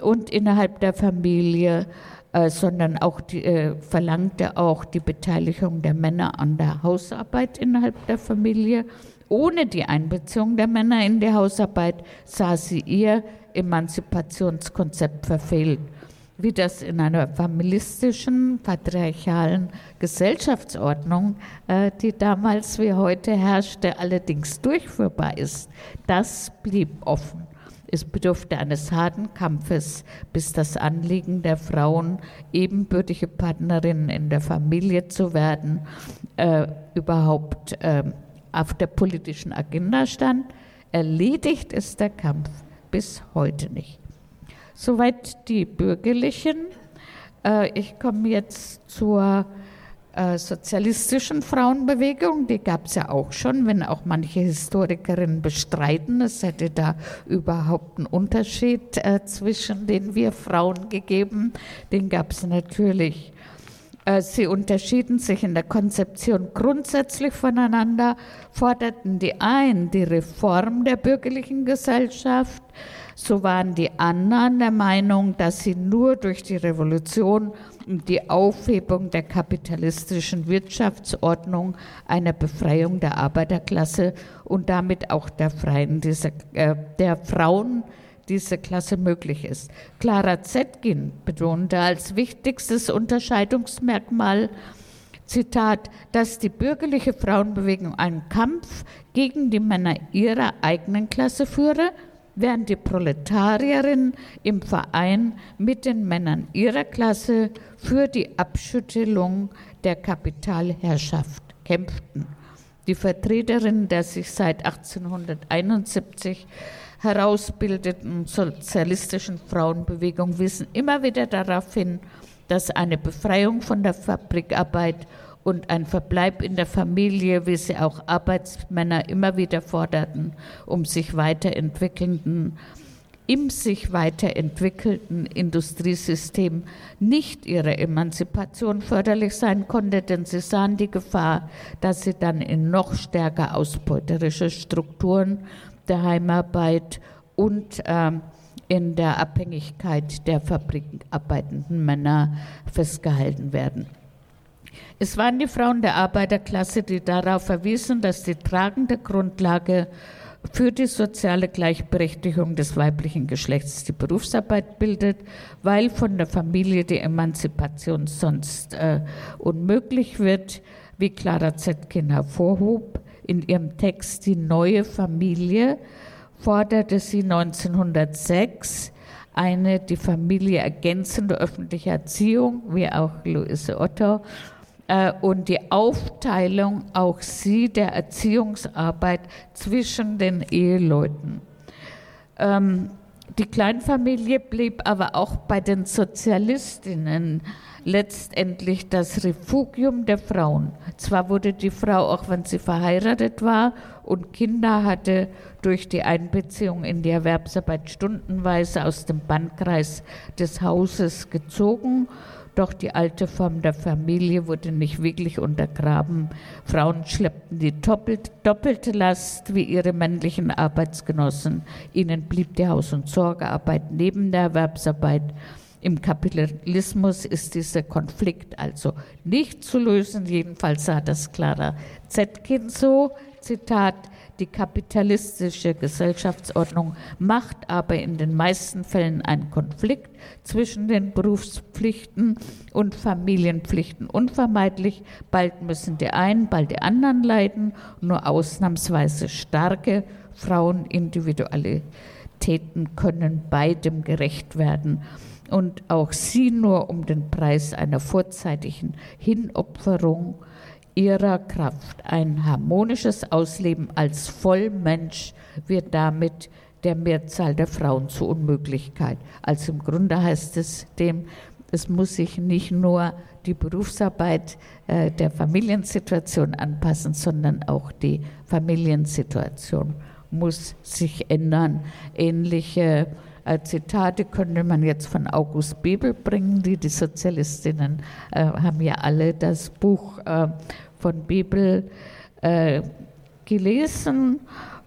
und innerhalb der Familie, äh, sondern auch die, äh, verlangte auch die Beteiligung der Männer an der Hausarbeit innerhalb der Familie. Ohne die Einbeziehung der Männer in die Hausarbeit sah sie ihr Emanzipationskonzept verfehlt. Wie das in einer familistischen, patriarchalen Gesellschaftsordnung, äh, die damals wie heute herrschte, allerdings durchführbar ist, das blieb offen. Es bedurfte eines harten Kampfes, bis das Anliegen der Frauen, ebenbürtige Partnerinnen in der Familie zu werden, äh, überhaupt äh, auf der politischen Agenda stand. Erledigt ist der Kampf bis heute nicht. Soweit die bürgerlichen. Äh, ich komme jetzt zur äh, sozialistischen Frauenbewegung, die gab es ja auch schon, wenn auch manche Historikerinnen bestreiten, es hätte da überhaupt einen Unterschied äh, zwischen den wir Frauen gegeben. Den gab es natürlich. Äh, sie unterschieden sich in der Konzeption grundsätzlich voneinander, forderten die einen die Reform der bürgerlichen Gesellschaft, so waren die anderen der Meinung, dass sie nur durch die Revolution die Aufhebung der kapitalistischen Wirtschaftsordnung, einer Befreiung der Arbeiterklasse und damit auch der, Freien dieser, äh, der Frauen diese Klasse möglich ist. Clara Zetkin betonte als wichtigstes Unterscheidungsmerkmal, Zitat, dass die bürgerliche Frauenbewegung einen Kampf gegen die Männer ihrer eigenen Klasse führe, während die Proletarierinnen im Verein mit den Männern ihrer Klasse für die Abschüttelung der Kapitalherrschaft kämpften. Die Vertreterinnen der sich seit 1871 herausbildenden sozialistischen Frauenbewegung wiesen immer wieder darauf hin, dass eine Befreiung von der Fabrikarbeit und ein Verbleib in der Familie, wie sie auch Arbeitsmänner immer wieder forderten, um sich weiterentwickelnden, im sich weiterentwickelten Industriesystem nicht ihre Emanzipation förderlich sein konnte, denn sie sahen die Gefahr, dass sie dann in noch stärker ausbeuterische Strukturen der Heimarbeit und ähm, in der Abhängigkeit der fabrikarbeitenden Männer festgehalten werden. Es waren die Frauen der Arbeiterklasse, die darauf verwiesen, dass die tragende Grundlage für die soziale Gleichberechtigung des weiblichen Geschlechts die Berufsarbeit bildet, weil von der Familie die Emanzipation sonst äh, unmöglich wird, wie Clara Zetkin hervorhob in ihrem Text Die neue Familie, forderte sie 1906 eine die Familie ergänzende öffentliche Erziehung, wie auch Luise Otto, äh, und die Aufteilung auch sie der Erziehungsarbeit zwischen den Eheleuten. Ähm, die Kleinfamilie blieb aber auch bei den Sozialistinnen letztendlich das Refugium der Frauen. Zwar wurde die Frau, auch wenn sie verheiratet war und Kinder hatte, durch die Einbeziehung in die Erwerbsarbeit stundenweise aus dem Bandkreis des Hauses gezogen doch die alte Form der Familie wurde nicht wirklich untergraben. Frauen schleppten die doppelte Last wie ihre männlichen Arbeitsgenossen. Ihnen blieb die Haus- und Sorgearbeit neben der Erwerbsarbeit. Im Kapitalismus ist dieser Konflikt also nicht zu lösen. Jedenfalls sah das Clara Zetkin so. Zitat, die kapitalistische Gesellschaftsordnung macht aber in den meisten Fällen einen Konflikt zwischen den Berufspflichten und Familienpflichten unvermeidlich. Bald müssen die einen, bald die anderen leiden. Nur ausnahmsweise starke Frauenindividualitäten können beidem gerecht werden und auch sie nur um den Preis einer vorzeitigen Hinopferung ihrer Kraft. Ein harmonisches Ausleben als Vollmensch wird damit der Mehrzahl der Frauen zur Unmöglichkeit. Also im Grunde heißt es dem, es muss sich nicht nur die Berufsarbeit äh, der Familiensituation anpassen, sondern auch die Familiensituation muss sich ändern. Ähnliche äh, Zitate könnte man jetzt von August Bebel bringen. Die, die Sozialistinnen äh, haben ja alle das Buch äh, von Bibel äh, gelesen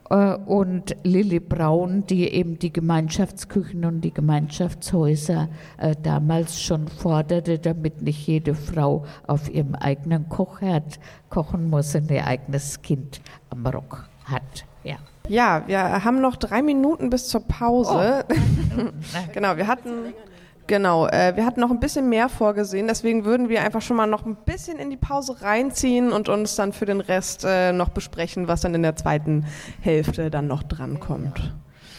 äh, und Lilly Braun, die eben die Gemeinschaftsküchen und die Gemeinschaftshäuser äh, damals schon forderte, damit nicht jede Frau auf ihrem eigenen Kochherd kochen muss und ihr eigenes Kind am Rock hat. Ja.
Ja, wir haben noch drei Minuten bis zur Pause. Oh. genau, wir hatten Genau, äh, wir hatten noch ein bisschen mehr vorgesehen, deswegen würden wir einfach schon mal noch ein bisschen in die Pause reinziehen und uns dann für den Rest äh, noch besprechen, was dann in der zweiten Hälfte dann noch drankommt.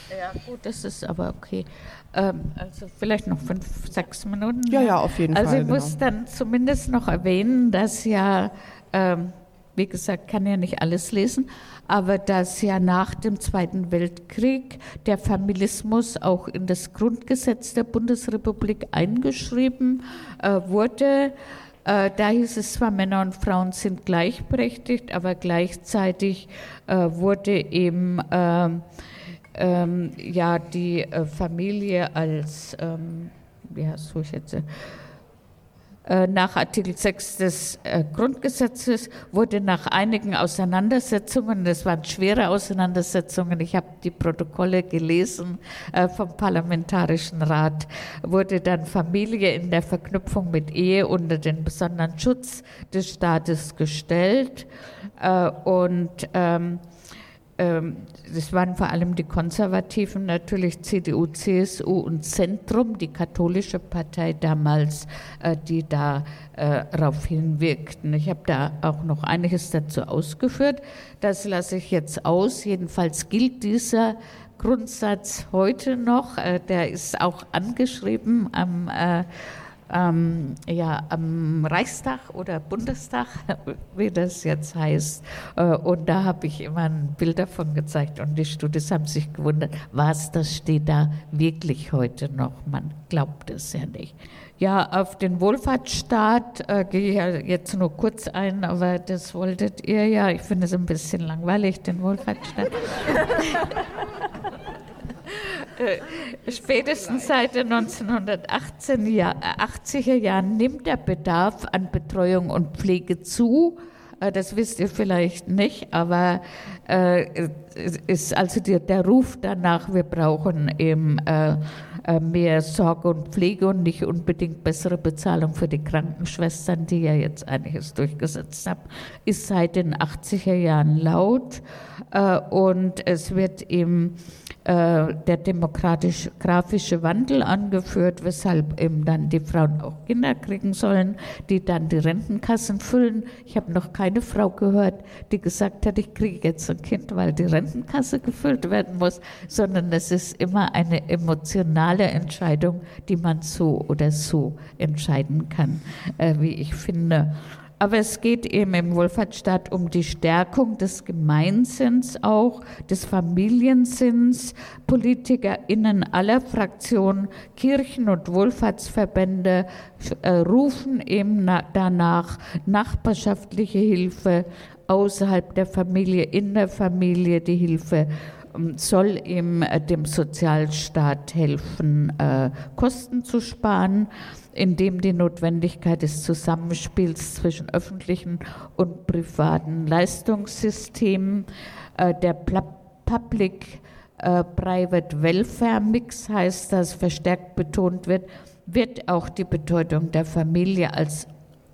Ja, gut, das ist aber okay. Ähm, also vielleicht noch fünf, sechs Minuten.
Ja, ja, auf jeden
also
Fall.
Also ich muss genau. dann zumindest noch erwähnen, dass ja, ähm, wie gesagt, kann ja nicht alles lesen, aber dass ja nach dem Zweiten Weltkrieg der Familismus auch in das Grundgesetz der Bundesrepublik eingeschrieben äh, wurde. Äh, da hieß es zwar, Männer und Frauen sind gleichberechtigt, aber gleichzeitig äh, wurde eben ähm, ähm, ja die äh, Familie als, ähm, wie hast du jetzt, äh, nach Artikel 6 des äh, Grundgesetzes wurde nach einigen Auseinandersetzungen, das waren schwere Auseinandersetzungen, ich habe die Protokolle gelesen äh, vom Parlamentarischen Rat, wurde dann Familie in der Verknüpfung mit Ehe unter den besonderen Schutz des Staates gestellt. Und ähm, das waren vor allem die Konservativen, natürlich CDU, CSU und Zentrum, die katholische Partei damals, äh, die da äh, darauf hinwirkten. Ich habe da auch noch einiges dazu ausgeführt. Das lasse ich jetzt aus. Jedenfalls gilt dieser Grundsatz heute noch. Äh, der ist auch angeschrieben am ähm, ja, am Reichstag oder Bundestag, wie das jetzt heißt. Äh, und da habe ich immer ein Bild davon gezeigt und die Studis haben sich gewundert, was, das steht da wirklich heute noch. Man glaubt es ja nicht. Ja, auf den Wohlfahrtsstaat äh, gehe ich ja jetzt nur kurz ein, aber das wolltet ihr ja. Ich finde es ein bisschen langweilig, den Wohlfahrtsstaat. Äh, spätestens seit den 1980er Jahren nimmt der Bedarf an Betreuung und Pflege zu. Äh, das wisst ihr vielleicht nicht, aber äh, ist also der, der Ruf danach, wir brauchen eben äh, äh, mehr Sorge und Pflege und nicht unbedingt bessere Bezahlung für die Krankenschwestern, die ja jetzt einiges durchgesetzt haben, ist seit den 80er Jahren laut äh, und es wird eben äh, der demokratisch-grafische Wandel angeführt, weshalb eben dann die Frauen auch Kinder kriegen sollen, die dann die Rentenkassen füllen. Ich habe noch keine Frau gehört, die gesagt hat, ich kriege jetzt ein Kind, weil die Rentenkasse gefüllt werden muss, sondern es ist immer eine emotionale Entscheidung, die man so oder so entscheiden kann, äh, wie ich finde. Aber es geht eben im Wohlfahrtsstaat um die Stärkung des Gemeinsinns auch, des Familiensinns. PolitikerInnen aller Fraktionen, Kirchen und Wohlfahrtsverbände äh, rufen eben na, danach nachbarschaftliche Hilfe außerhalb der Familie, in der Familie die Hilfe ähm, soll eben äh, dem Sozialstaat helfen, äh, Kosten zu sparen indem die Notwendigkeit des Zusammenspiels zwischen öffentlichen und privaten Leistungssystemen äh, der Public äh, Private Welfare Mix heißt das, verstärkt betont wird, wird auch die Bedeutung der Familie als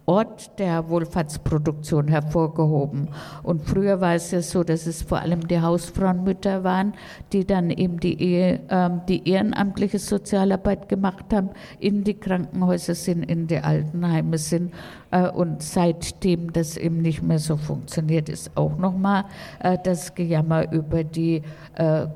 Ort der Wohlfahrtsproduktion hervorgehoben. Und früher war es ja so, dass es vor allem die Hausfrauenmütter waren, die dann eben die, Ehe, äh, die ehrenamtliche Sozialarbeit gemacht haben, in die Krankenhäuser sind, in die Altenheime sind. Äh, und seitdem das eben nicht mehr so funktioniert, ist auch nochmal äh, das Gejammer über die äh,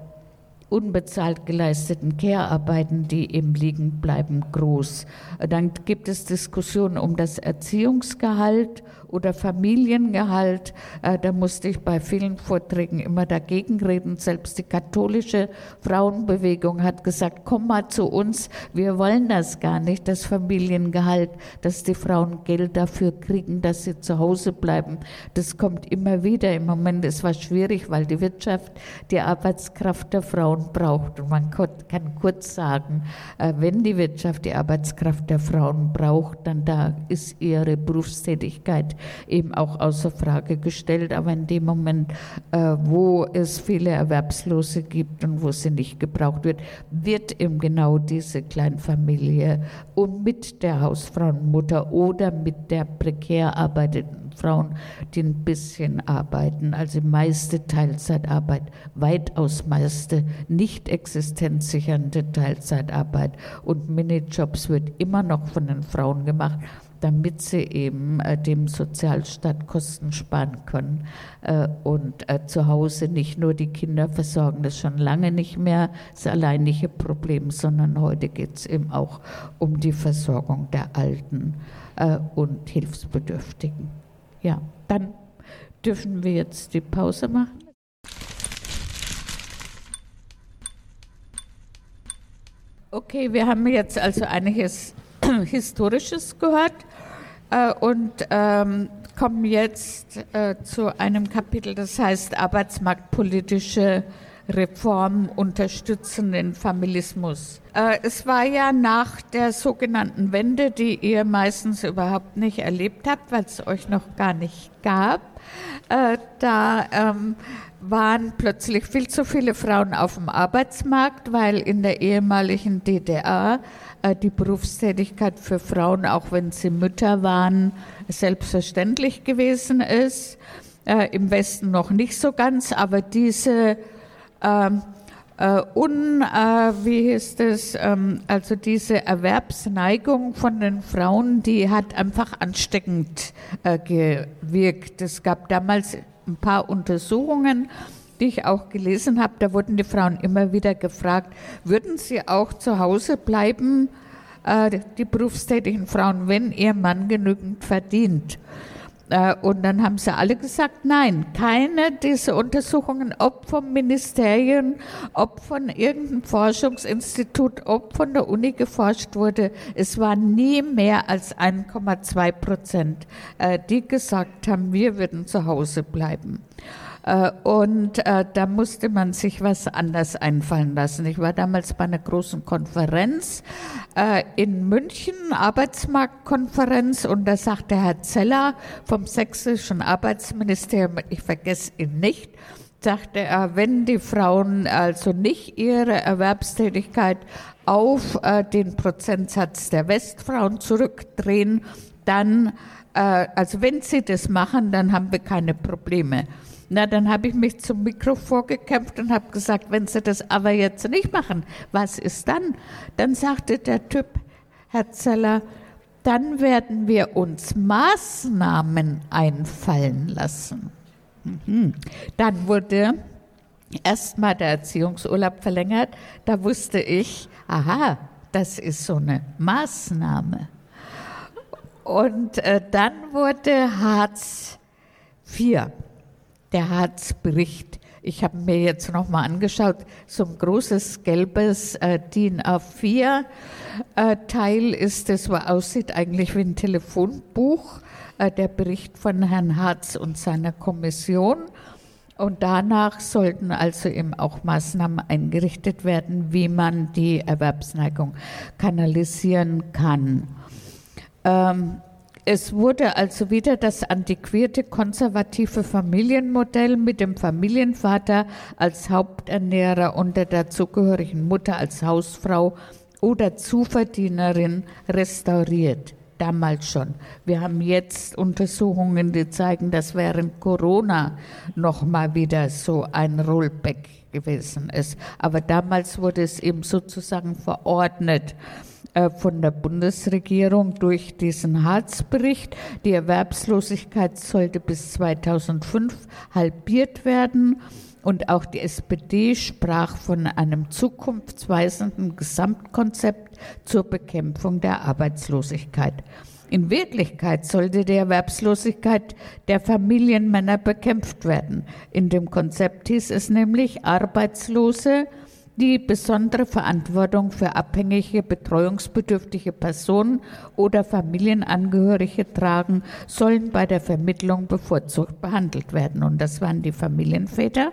unbezahlt geleisteten Care-Arbeiten, die eben liegen bleiben, groß. Dann gibt es Diskussionen um das Erziehungsgehalt oder Familiengehalt. Äh, da musste ich bei vielen Vorträgen immer dagegen reden. Selbst die katholische Frauenbewegung hat gesagt, komm mal zu uns, wir wollen das gar nicht, das Familiengehalt, dass die Frauen Geld dafür kriegen, dass sie zu Hause bleiben. Das kommt immer wieder. Im Moment ist es schwierig, weil die Wirtschaft die Arbeitskraft der Frauen braucht. Und man kann kurz sagen, äh, wenn die Wirtschaft die Arbeitskraft der Frauen braucht, dann da ist ihre Berufstätigkeit eben auch außer Frage gestellt. Aber in dem Moment, äh, wo es viele Erwerbslose gibt und wo sie nicht gebraucht wird, wird eben genau diese Kleinfamilie und mit der Hausfrauenmutter oder mit der prekär arbeitenden Frauen, die ein bisschen arbeiten, also meiste Teilzeitarbeit, weitaus meiste nicht existenzsichernde Teilzeitarbeit und Minijobs wird immer noch von den Frauen gemacht damit sie eben äh, dem Sozialstaat Kosten sparen können äh, und äh, zu Hause nicht nur die Kinder versorgen, das ist schon lange nicht mehr das alleinige Problem, sondern heute geht es eben auch um die Versorgung der Alten äh, und Hilfsbedürftigen. Ja, dann dürfen wir jetzt die Pause machen. Okay, wir haben jetzt also einiges Historisches gehört äh, und ähm, kommen jetzt äh, zu einem Kapitel, das heißt Arbeitsmarktpolitische Reform unterstützen den Familismus. Äh, es war ja nach der sogenannten Wende, die ihr meistens überhaupt nicht erlebt habt, weil es euch noch gar nicht gab. Äh, da ähm, waren plötzlich viel zu viele Frauen auf dem Arbeitsmarkt, weil in der ehemaligen DDR die Berufstätigkeit für Frauen, auch wenn sie Mütter waren, selbstverständlich gewesen ist. Äh, Im Westen noch nicht so ganz, aber diese ähm, äh, un, äh, wie ist es, ähm, also diese Erwerbsneigung von den Frauen, die hat einfach ansteckend äh, gewirkt. Es gab damals ein paar Untersuchungen, die ich auch gelesen habe, da wurden die Frauen immer wieder gefragt, würden sie auch zu Hause bleiben, äh, die berufstätigen Frauen, wenn ihr Mann genügend verdient? Äh, und dann haben sie alle gesagt, nein, keine dieser Untersuchungen, ob vom Ministerium, ob von irgendeinem Forschungsinstitut, ob von der Uni geforscht wurde, es war nie mehr als 1,2 Prozent, äh, die gesagt haben, wir würden zu Hause bleiben. Äh, und äh, da musste man sich was anders einfallen lassen. Ich war damals bei einer großen Konferenz äh, in München, Arbeitsmarktkonferenz, und da sagte Herr Zeller vom sächsischen Arbeitsministerium, ich vergesse ihn nicht, sagte er, wenn die Frauen also nicht ihre Erwerbstätigkeit auf äh, den Prozentsatz der Westfrauen zurückdrehen, dann, äh, also wenn sie das machen, dann haben wir keine Probleme. Na, dann habe ich mich zum Mikro vorgekämpft und habe gesagt, wenn Sie das aber jetzt nicht machen, was ist dann? Dann sagte der Typ, Herr Zeller, dann werden wir uns Maßnahmen einfallen lassen. Mhm. Dann wurde erstmal der Erziehungsurlaub verlängert. Da wusste ich, aha, das ist so eine Maßnahme. Und äh, dann wurde Hartz IV, der Hartz-Bericht. Ich habe mir jetzt nochmal angeschaut, so ein großes gelbes äh, DIN A4 äh, Teil ist, das so aussieht eigentlich wie ein Telefonbuch, äh, der Bericht von Herrn Hartz und seiner Kommission. Und danach sollten also eben auch Maßnahmen eingerichtet werden, wie man die Erwerbsneigung kanalisieren kann. Ähm, es wurde also wieder das antiquierte konservative Familienmodell mit dem Familienvater als Haupternährer und der dazugehörigen Mutter als Hausfrau oder Zuverdienerin restauriert. Damals schon. Wir haben jetzt Untersuchungen, die zeigen, dass während Corona noch mal wieder so ein Rollback gewesen ist. Aber damals wurde es eben sozusagen verordnet von der Bundesregierung durch diesen Hartz-Bericht. Die Erwerbslosigkeit sollte bis 2005 halbiert werden. Und auch die SPD sprach von einem zukunftsweisenden Gesamtkonzept zur Bekämpfung der Arbeitslosigkeit. In Wirklichkeit sollte die Erwerbslosigkeit der Familienmänner bekämpft werden. In dem Konzept hieß es nämlich, Arbeitslose, die besondere Verantwortung für abhängige, betreuungsbedürftige Personen oder Familienangehörige tragen, sollen bei der Vermittlung bevorzugt behandelt werden. Und das waren die Familienväter.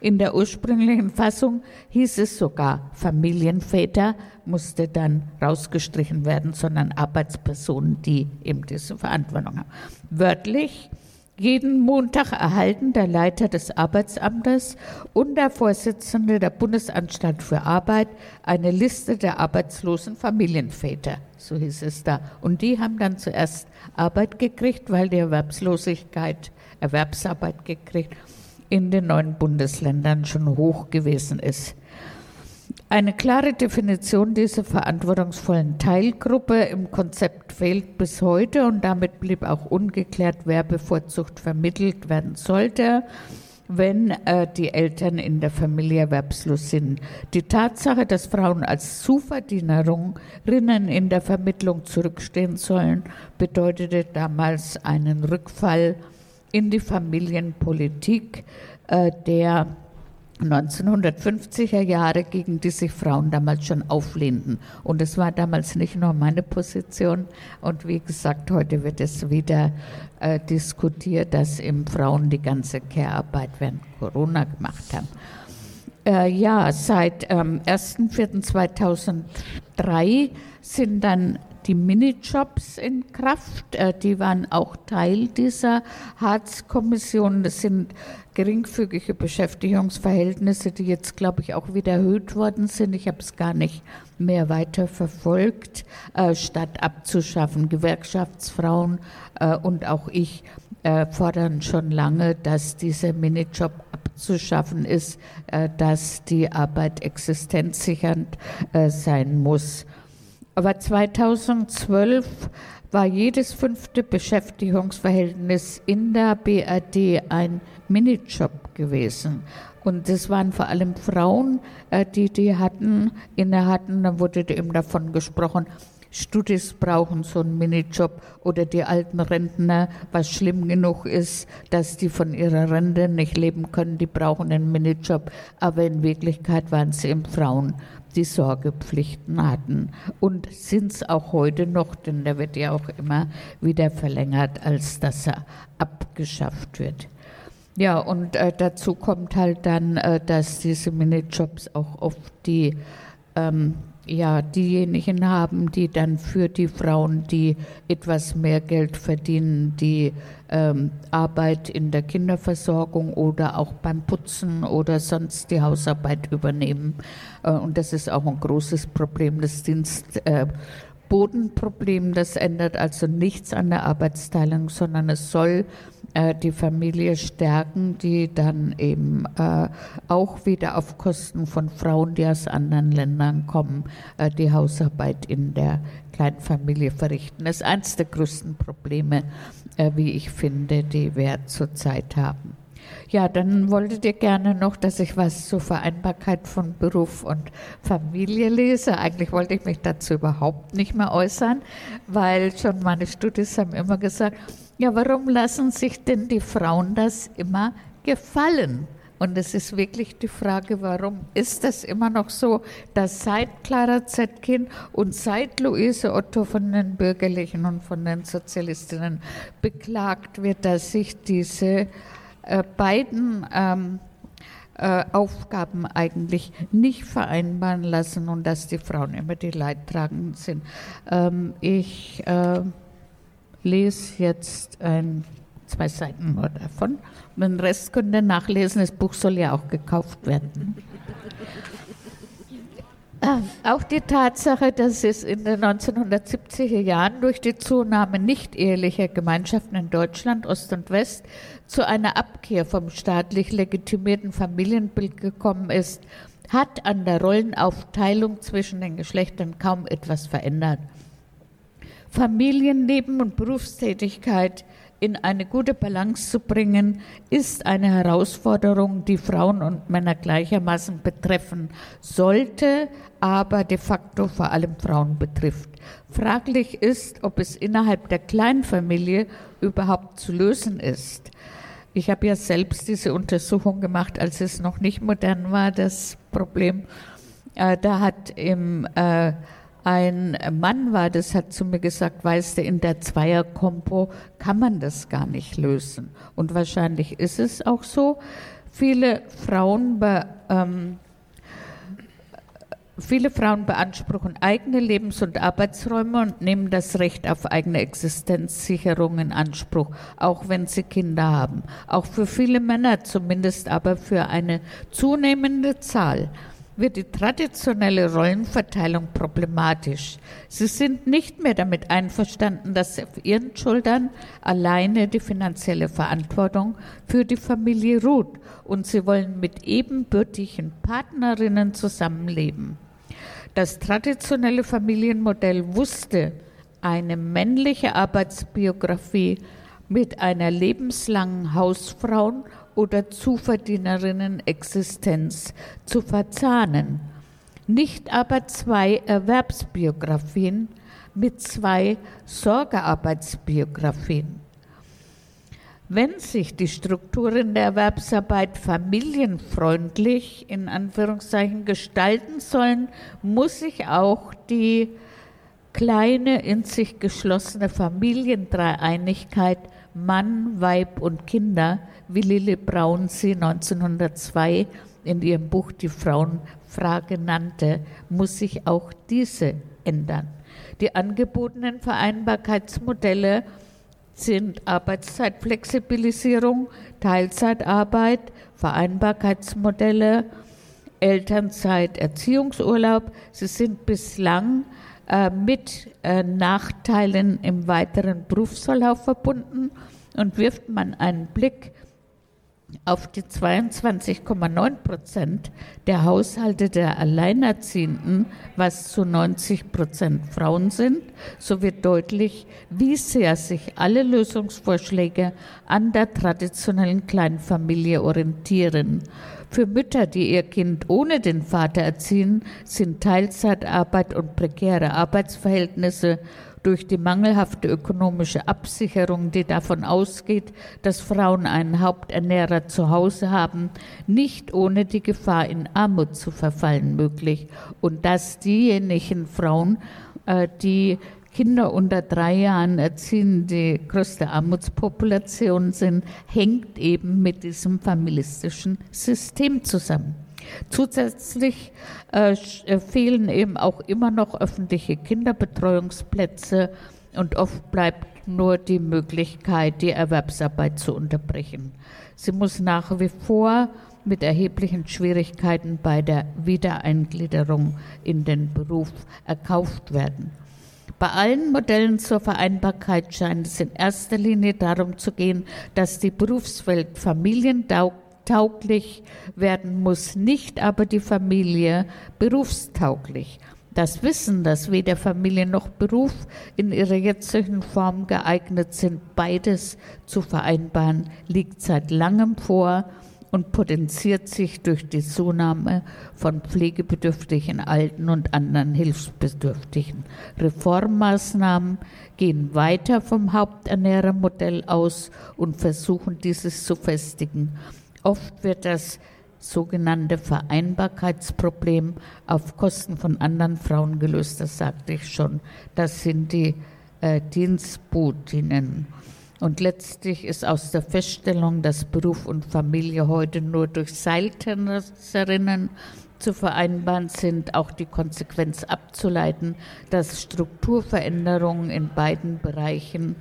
In der ursprünglichen Fassung hieß es sogar, Familienväter musste dann rausgestrichen werden, sondern Arbeitspersonen, die eben diese Verantwortung haben. Wörtlich jeden Montag erhalten der Leiter des Arbeitsamtes und der Vorsitzende der Bundesanstalt für Arbeit eine Liste der arbeitslosen Familienväter, so hieß es da. Und die haben dann zuerst Arbeit gekriegt, weil die Erwerbslosigkeit, Erwerbsarbeit gekriegt, in den neuen Bundesländern schon hoch gewesen ist. Eine klare Definition dieser verantwortungsvollen Teilgruppe im Konzept fehlt bis heute und damit blieb auch ungeklärt, wer bevorzugt vermittelt werden sollte, wenn äh, die Eltern in der Familie erwerbslos sind. Die Tatsache, dass Frauen als Zuverdienerinnen in der Vermittlung zurückstehen sollen, bedeutete damals einen Rückfall in die Familienpolitik, äh, der 1950er Jahre, gegen die sich Frauen damals schon auflehnten. Und es war damals nicht nur meine Position. Und wie gesagt, heute wird es wieder äh, diskutiert, dass eben Frauen die ganze Care-Arbeit während Corona gemacht haben. Äh, ja, seit ähm, 1.4.2003 sind dann die Minijobs in Kraft. Äh, die waren auch Teil dieser Hartz-Kommission. Das sind geringfügige Beschäftigungsverhältnisse, die jetzt, glaube ich, auch wieder erhöht worden sind. Ich habe es gar nicht mehr weiter verfolgt, äh, statt abzuschaffen. Gewerkschaftsfrauen äh, und auch ich äh, fordern schon lange, dass dieser Minijob abzuschaffen ist, äh, dass die Arbeit existenzsichernd äh, sein muss. Aber 2012 war jedes fünfte Beschäftigungsverhältnis in der BRD ein Minijob gewesen. Und das waren vor allem Frauen, äh, die die hatten, inne hatten. Da wurde eben davon gesprochen, Studis brauchen so einen Minijob oder die alten Rentner, was schlimm genug ist, dass die von ihrer Rente nicht leben können, die brauchen einen Minijob. Aber in Wirklichkeit waren es eben Frauen, die Sorgepflichten hatten und sind es auch heute noch, denn der wird ja auch immer wieder verlängert, als dass er abgeschafft wird. Ja, und äh, dazu kommt halt dann, äh, dass diese Minijobs auch oft die, ähm, ja, diejenigen haben, die dann für die Frauen, die etwas mehr Geld verdienen, die ähm, Arbeit in der Kinderversorgung oder auch beim Putzen oder sonst die Hausarbeit übernehmen. Äh, und das ist auch ein großes Problem des Dienst. Äh, Bodenproblem, das ändert also nichts an der Arbeitsteilung, sondern es soll äh, die Familie stärken, die dann eben äh, auch wieder auf Kosten von Frauen, die aus anderen Ländern kommen, äh, die Hausarbeit in der Kleinfamilie verrichten. Das ist eines der größten Probleme, äh, wie ich finde, die wir zurzeit haben. Ja, dann wolltet ihr gerne noch, dass ich was zur Vereinbarkeit von Beruf und Familie lese. Eigentlich wollte ich mich dazu überhaupt nicht mehr äußern, weil schon meine Studis haben immer gesagt, ja, warum lassen sich denn die Frauen das immer gefallen? Und es ist wirklich die Frage, warum ist das immer noch so, dass seit Clara Zetkin und seit Luise Otto von den Bürgerlichen und von den Sozialistinnen beklagt wird, dass sich diese beiden ähm, äh, Aufgaben eigentlich nicht vereinbaren lassen und dass die Frauen immer die Leidtragenden sind. Ähm, ich äh, lese jetzt ein, zwei Seiten nur davon. Den Rest könnt ihr nachlesen. Das Buch soll ja auch gekauft werden. Auch die Tatsache, dass es in den 1970er Jahren durch die Zunahme nicht ehelicher Gemeinschaften in Deutschland, Ost und West, zu einer Abkehr vom staatlich legitimierten Familienbild gekommen ist, hat an der Rollenaufteilung zwischen den Geschlechtern kaum etwas verändert. Familienleben und Berufstätigkeit in eine gute Balance zu bringen, ist eine Herausforderung, die Frauen und Männer gleichermaßen betreffen sollte, aber de facto vor allem Frauen betrifft. Fraglich ist, ob es innerhalb der Kleinfamilie überhaupt zu lösen ist. Ich habe ja selbst diese Untersuchung gemacht, als es noch nicht modern war, das Problem. Äh, da hat im äh, ein Mann war, das hat zu mir gesagt, weißt du, in der Zweierkompo kann man das gar nicht lösen. Und wahrscheinlich ist es auch so. Viele Frauen, be, ähm, viele Frauen beanspruchen eigene Lebens- und Arbeitsräume und nehmen das Recht auf eigene Existenzsicherung in Anspruch, auch wenn sie Kinder haben. Auch für viele Männer zumindest, aber für eine zunehmende Zahl wird die traditionelle Rollenverteilung problematisch. Sie sind nicht mehr damit einverstanden, dass auf ihren Schultern alleine die finanzielle Verantwortung für die Familie ruht und sie wollen mit ebenbürtigen Partnerinnen zusammenleben. Das traditionelle Familienmodell wusste eine männliche Arbeitsbiografie mit einer lebenslangen Hausfrauen- oder Zuverdienerinnen-Existenz zu verzahnen, nicht aber zwei Erwerbsbiografien mit zwei Sorgearbeitsbiografien. Wenn sich die Strukturen der Erwerbsarbeit familienfreundlich in Anführungszeichen gestalten sollen, muss sich auch die kleine in sich geschlossene Familiendreieinigkeit Mann, Weib und Kinder, wie Lille Braun sie 1902 in ihrem Buch Die Frauenfrage nannte, muss sich auch diese ändern. Die angebotenen Vereinbarkeitsmodelle sind Arbeitszeitflexibilisierung, Teilzeitarbeit, Vereinbarkeitsmodelle, Elternzeit, Erziehungsurlaub. Sie sind bislang äh, mit äh, Nachteilen im weiteren Berufsverlauf verbunden und wirft man einen Blick auf die 22,9 Prozent der Haushalte der Alleinerziehenden, was zu 90 Prozent Frauen sind, so wird deutlich, wie sehr sich alle Lösungsvorschläge an der traditionellen Kleinfamilie orientieren. Für Mütter, die ihr Kind ohne den Vater erziehen, sind Teilzeitarbeit und prekäre Arbeitsverhältnisse durch die mangelhafte ökonomische Absicherung, die davon ausgeht, dass Frauen einen Haupternährer zu Hause haben, nicht ohne die Gefahr in Armut zu verfallen möglich und dass diejenigen Frauen, äh, die Kinder unter drei Jahren erziehen, die größte Armutspopulation sind, hängt eben mit diesem familistischen System zusammen. Zusätzlich äh, äh, fehlen eben auch immer noch öffentliche Kinderbetreuungsplätze und oft bleibt nur die Möglichkeit, die Erwerbsarbeit zu unterbrechen. Sie muss nach wie vor mit erheblichen Schwierigkeiten bei der Wiedereingliederung in den Beruf erkauft werden. Bei allen Modellen zur Vereinbarkeit scheint es in erster Linie darum zu gehen, dass die Berufswelt familientauglich werden muss, nicht aber die Familie berufstauglich. Das Wissen, dass weder Familie noch Beruf in ihrer jetzigen Form geeignet sind, beides zu vereinbaren, liegt seit langem vor und potenziert sich durch die Zunahme von pflegebedürftigen Alten und anderen Hilfsbedürftigen. Reformmaßnahmen gehen weiter vom Haupternährermodell aus und versuchen dieses zu festigen. Oft wird das sogenannte Vereinbarkeitsproblem auf Kosten von anderen Frauen gelöst. Das sagte ich schon. Das sind die äh, Dienstbotinnen. Und letztlich ist aus der Feststellung, dass Beruf und Familie heute nur durch Seiltänzerinnen zu vereinbaren sind, auch die Konsequenz abzuleiten, dass Strukturveränderungen in beiden Bereichen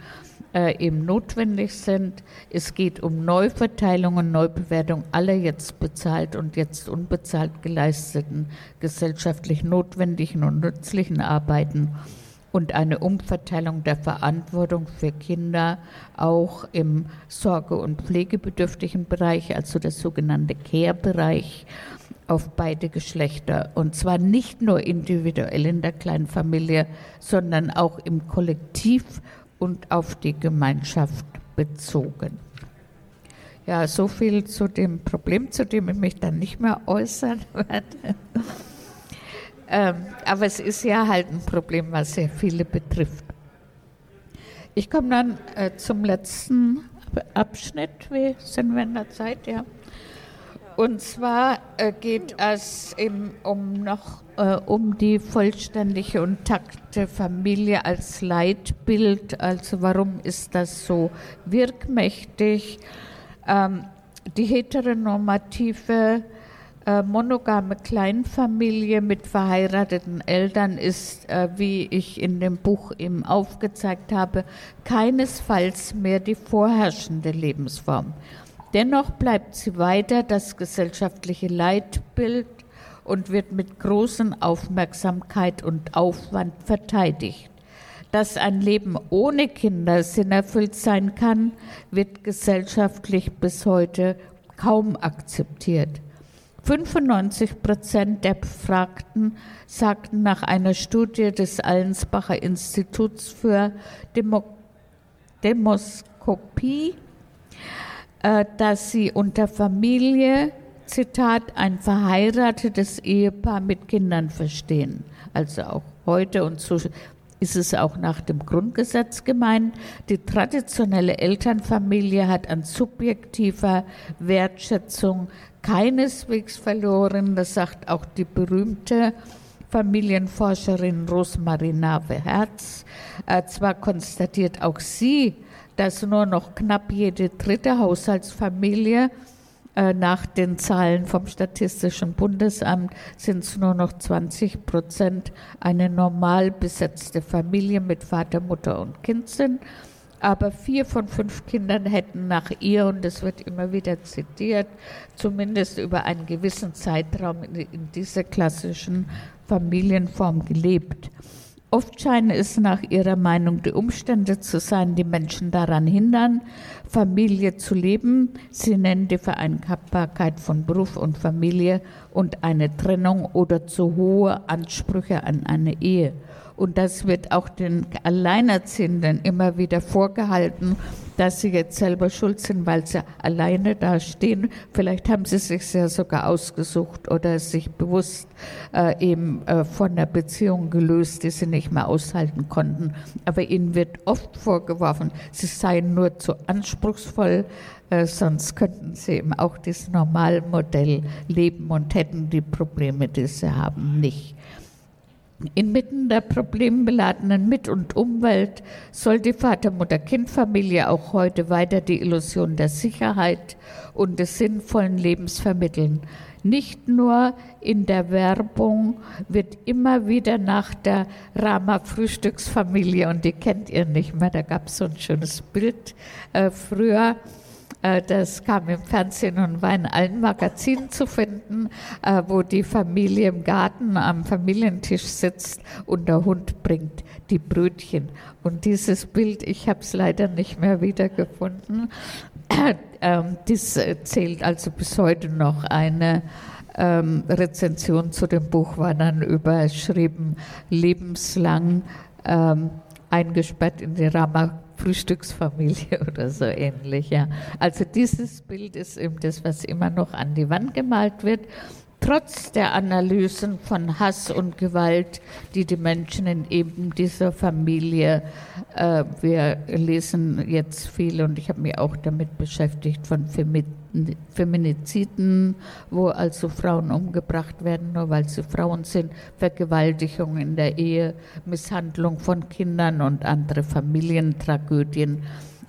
äh, eben notwendig sind. Es geht um Neuverteilung und Neubewertung aller jetzt bezahlt und jetzt unbezahlt geleisteten gesellschaftlich notwendigen und nützlichen Arbeiten und eine Umverteilung der Verantwortung für Kinder auch im sorge- und pflegebedürftigen Bereich, also der sogenannte Care-Bereich, auf beide Geschlechter. Und zwar nicht nur individuell in der Kleinfamilie, sondern auch im Kollektiv und auf die Gemeinschaft bezogen. Ja, so viel zu dem Problem, zu dem ich mich dann nicht mehr äußern werde. ähm, aber es ist ja halt ein Problem, was sehr viele betrifft. Ich komme dann äh, zum letzten Abschnitt. Wie sind wir in der Zeit? Ja. Und zwar äh, geht es eben um noch äh, um die vollständige und takte Familie als Leitbild. Also warum ist das so wirkmächtig? Ähm, die heteronormative äh, monogame Kleinfamilie mit verheirateten Eltern ist, äh, wie ich in dem Buch eben aufgezeigt habe, keinesfalls mehr die vorherrschende Lebensform. Dennoch bleibt sie weiter das gesellschaftliche Leitbild und wird mit großen Aufmerksamkeit und Aufwand verteidigt. Dass ein Leben ohne Kinder sinnerfüllt sein kann, wird gesellschaftlich bis heute kaum akzeptiert. 95 Prozent der Befragten sagten nach einer Studie des Allensbacher Instituts für Demo Demoskopie, äh, dass sie unter Familie, Zitat, ein verheiratetes Ehepaar mit Kindern verstehen. Also auch heute und so ist es auch nach dem Grundgesetz gemeint. Die traditionelle Elternfamilie hat an subjektiver Wertschätzung keineswegs verloren. Das sagt auch die berühmte Familienforscherin Rosmarie Nave Herz. Äh, zwar konstatiert auch sie, dass nur noch knapp jede dritte Haushaltsfamilie nach den Zahlen vom Statistischen Bundesamt sind es nur noch 20 Prozent eine normal besetzte Familie mit Vater, Mutter und Kind sind. Aber vier von fünf Kindern hätten nach ihr, und es wird immer wieder zitiert, zumindest über einen gewissen Zeitraum in, in dieser klassischen Familienform gelebt. Oft scheinen es nach ihrer Meinung die Umstände zu sein, die Menschen daran hindern, Familie zu leben. Sie nennen die Vereinbarkeit von Beruf und Familie und eine Trennung oder zu hohe Ansprüche an eine Ehe. Und das wird auch den Alleinerziehenden immer wieder vorgehalten, dass sie jetzt selber schuld sind, weil sie alleine da stehen. Vielleicht haben sie sich ja sogar ausgesucht oder sich bewusst äh, eben äh, von der Beziehung gelöst, die sie nicht mehr aushalten konnten. Aber ihnen wird oft vorgeworfen, sie seien nur zu anspruchsvoll, äh, sonst könnten sie eben auch dieses Normalmodell leben und hätten die Probleme, die sie haben, nicht. Inmitten der problembeladenen Mit- und Umwelt soll die Vater-Mutter-Kind-Familie auch heute weiter die Illusion der Sicherheit und des sinnvollen Lebens vermitteln. Nicht nur in der Werbung wird immer wieder nach der Rama Frühstücksfamilie, und die kennt ihr nicht mehr, da gab es so ein schönes Bild äh, früher, das kam im Fernsehen und war in allen Magazinen zu finden, äh, wo die Familie im Garten am Familientisch sitzt und der Hund bringt die Brötchen. Und dieses Bild, ich habe es leider nicht mehr wiedergefunden, ähm, das zählt also bis heute noch eine ähm, Rezension zu dem Buch war dann überschrieben, lebenslang ähm, eingesperrt in die Rama Frühstücksfamilie oder so ähnlich. Ja. Also dieses Bild ist eben das, was immer noch an die Wand gemalt wird trotz der Analysen von Hass und Gewalt, die die Menschen in eben dieser Familie, äh, wir lesen jetzt viel und ich habe mich auch damit beschäftigt von Feminiziden, wo also Frauen umgebracht werden, nur weil sie Frauen sind, Vergewaltigung in der Ehe, Misshandlung von Kindern und andere Familientragödien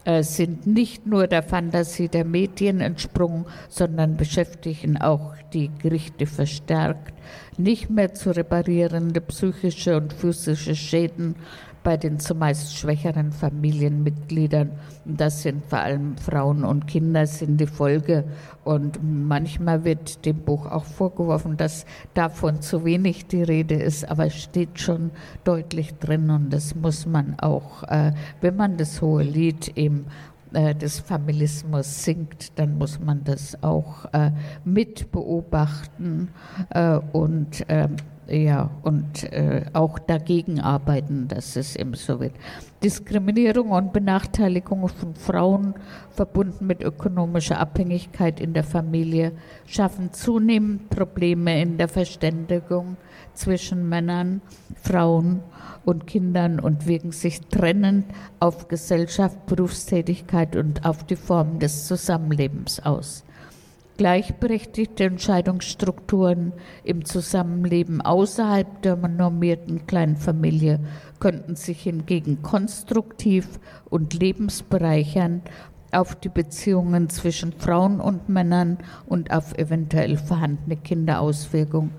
äh, sind nicht nur der Fantasie der Medien entsprungen, sondern beschäftigen auch die Gerichte verstärkt. Nicht mehr zu reparierende psychische und physische Schäden bei den zumeist schwächeren Familienmitgliedern. Das sind vor allem Frauen und Kinder, sind die Folge. Und manchmal wird dem Buch auch vorgeworfen, dass davon zu wenig die Rede ist, aber es steht schon deutlich drin und das muss man auch, äh, wenn man das hohe Lied eben äh, des Familismus singt, dann muss man das auch äh, mit beobachten äh, und ähm, ja, und äh, auch dagegen arbeiten, dass es eben so wird. Diskriminierung und Benachteiligung von Frauen verbunden mit ökonomischer Abhängigkeit in der Familie schaffen zunehmend Probleme in der Verständigung zwischen Männern, Frauen und Kindern und wirken sich trennend auf Gesellschaft, Berufstätigkeit und auf die Formen des Zusammenlebens aus. Gleichberechtigte Entscheidungsstrukturen im Zusammenleben außerhalb der normierten Kleinfamilie könnten sich hingegen konstruktiv und lebensbereichernd auf die Beziehungen zwischen Frauen und Männern und auf eventuell vorhandene Kinder auswirken.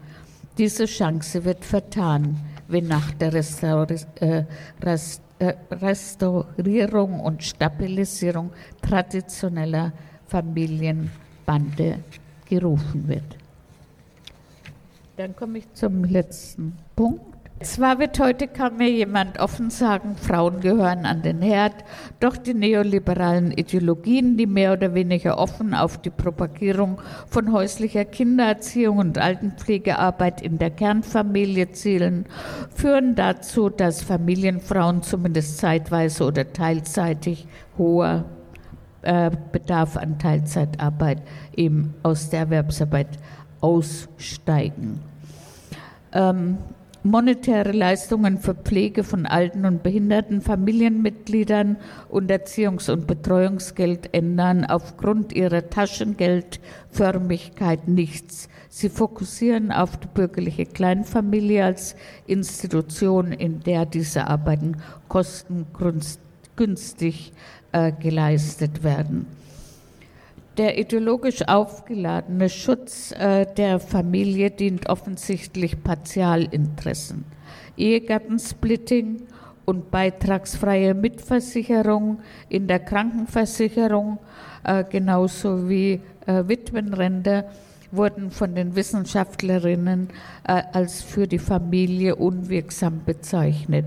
Diese Chance wird vertan, wenn nach der äh, äh, Restaurierung und Stabilisierung traditioneller Familien Bande gerufen wird. Dann komme ich zum letzten Punkt. Zwar wird heute kaum mehr jemand offen sagen, Frauen gehören an den Herd, doch die neoliberalen Ideologien, die mehr oder weniger offen auf die Propagierung von häuslicher Kindererziehung und Altenpflegearbeit in der Kernfamilie zielen, führen dazu, dass Familienfrauen zumindest zeitweise oder teilzeitig hoher äh, Bedarf an Teilzeitarbeit eben aus der Erwerbsarbeit aussteigen. Ähm, monetäre Leistungen für Pflege von alten und behinderten Familienmitgliedern und Erziehungs- und Betreuungsgeld ändern aufgrund ihrer Taschengeldförmigkeit nichts. Sie fokussieren auf die bürgerliche Kleinfamilie als Institution, in der diese Arbeiten kostengünstig äh, geleistet werden. Der ideologisch aufgeladene Schutz äh, der Familie dient offensichtlich Partialinteressen. Ehegattensplitting und beitragsfreie Mitversicherung in der Krankenversicherung, äh, genauso wie äh, Witwenrente, wurden von den Wissenschaftlerinnen äh, als für die Familie unwirksam bezeichnet.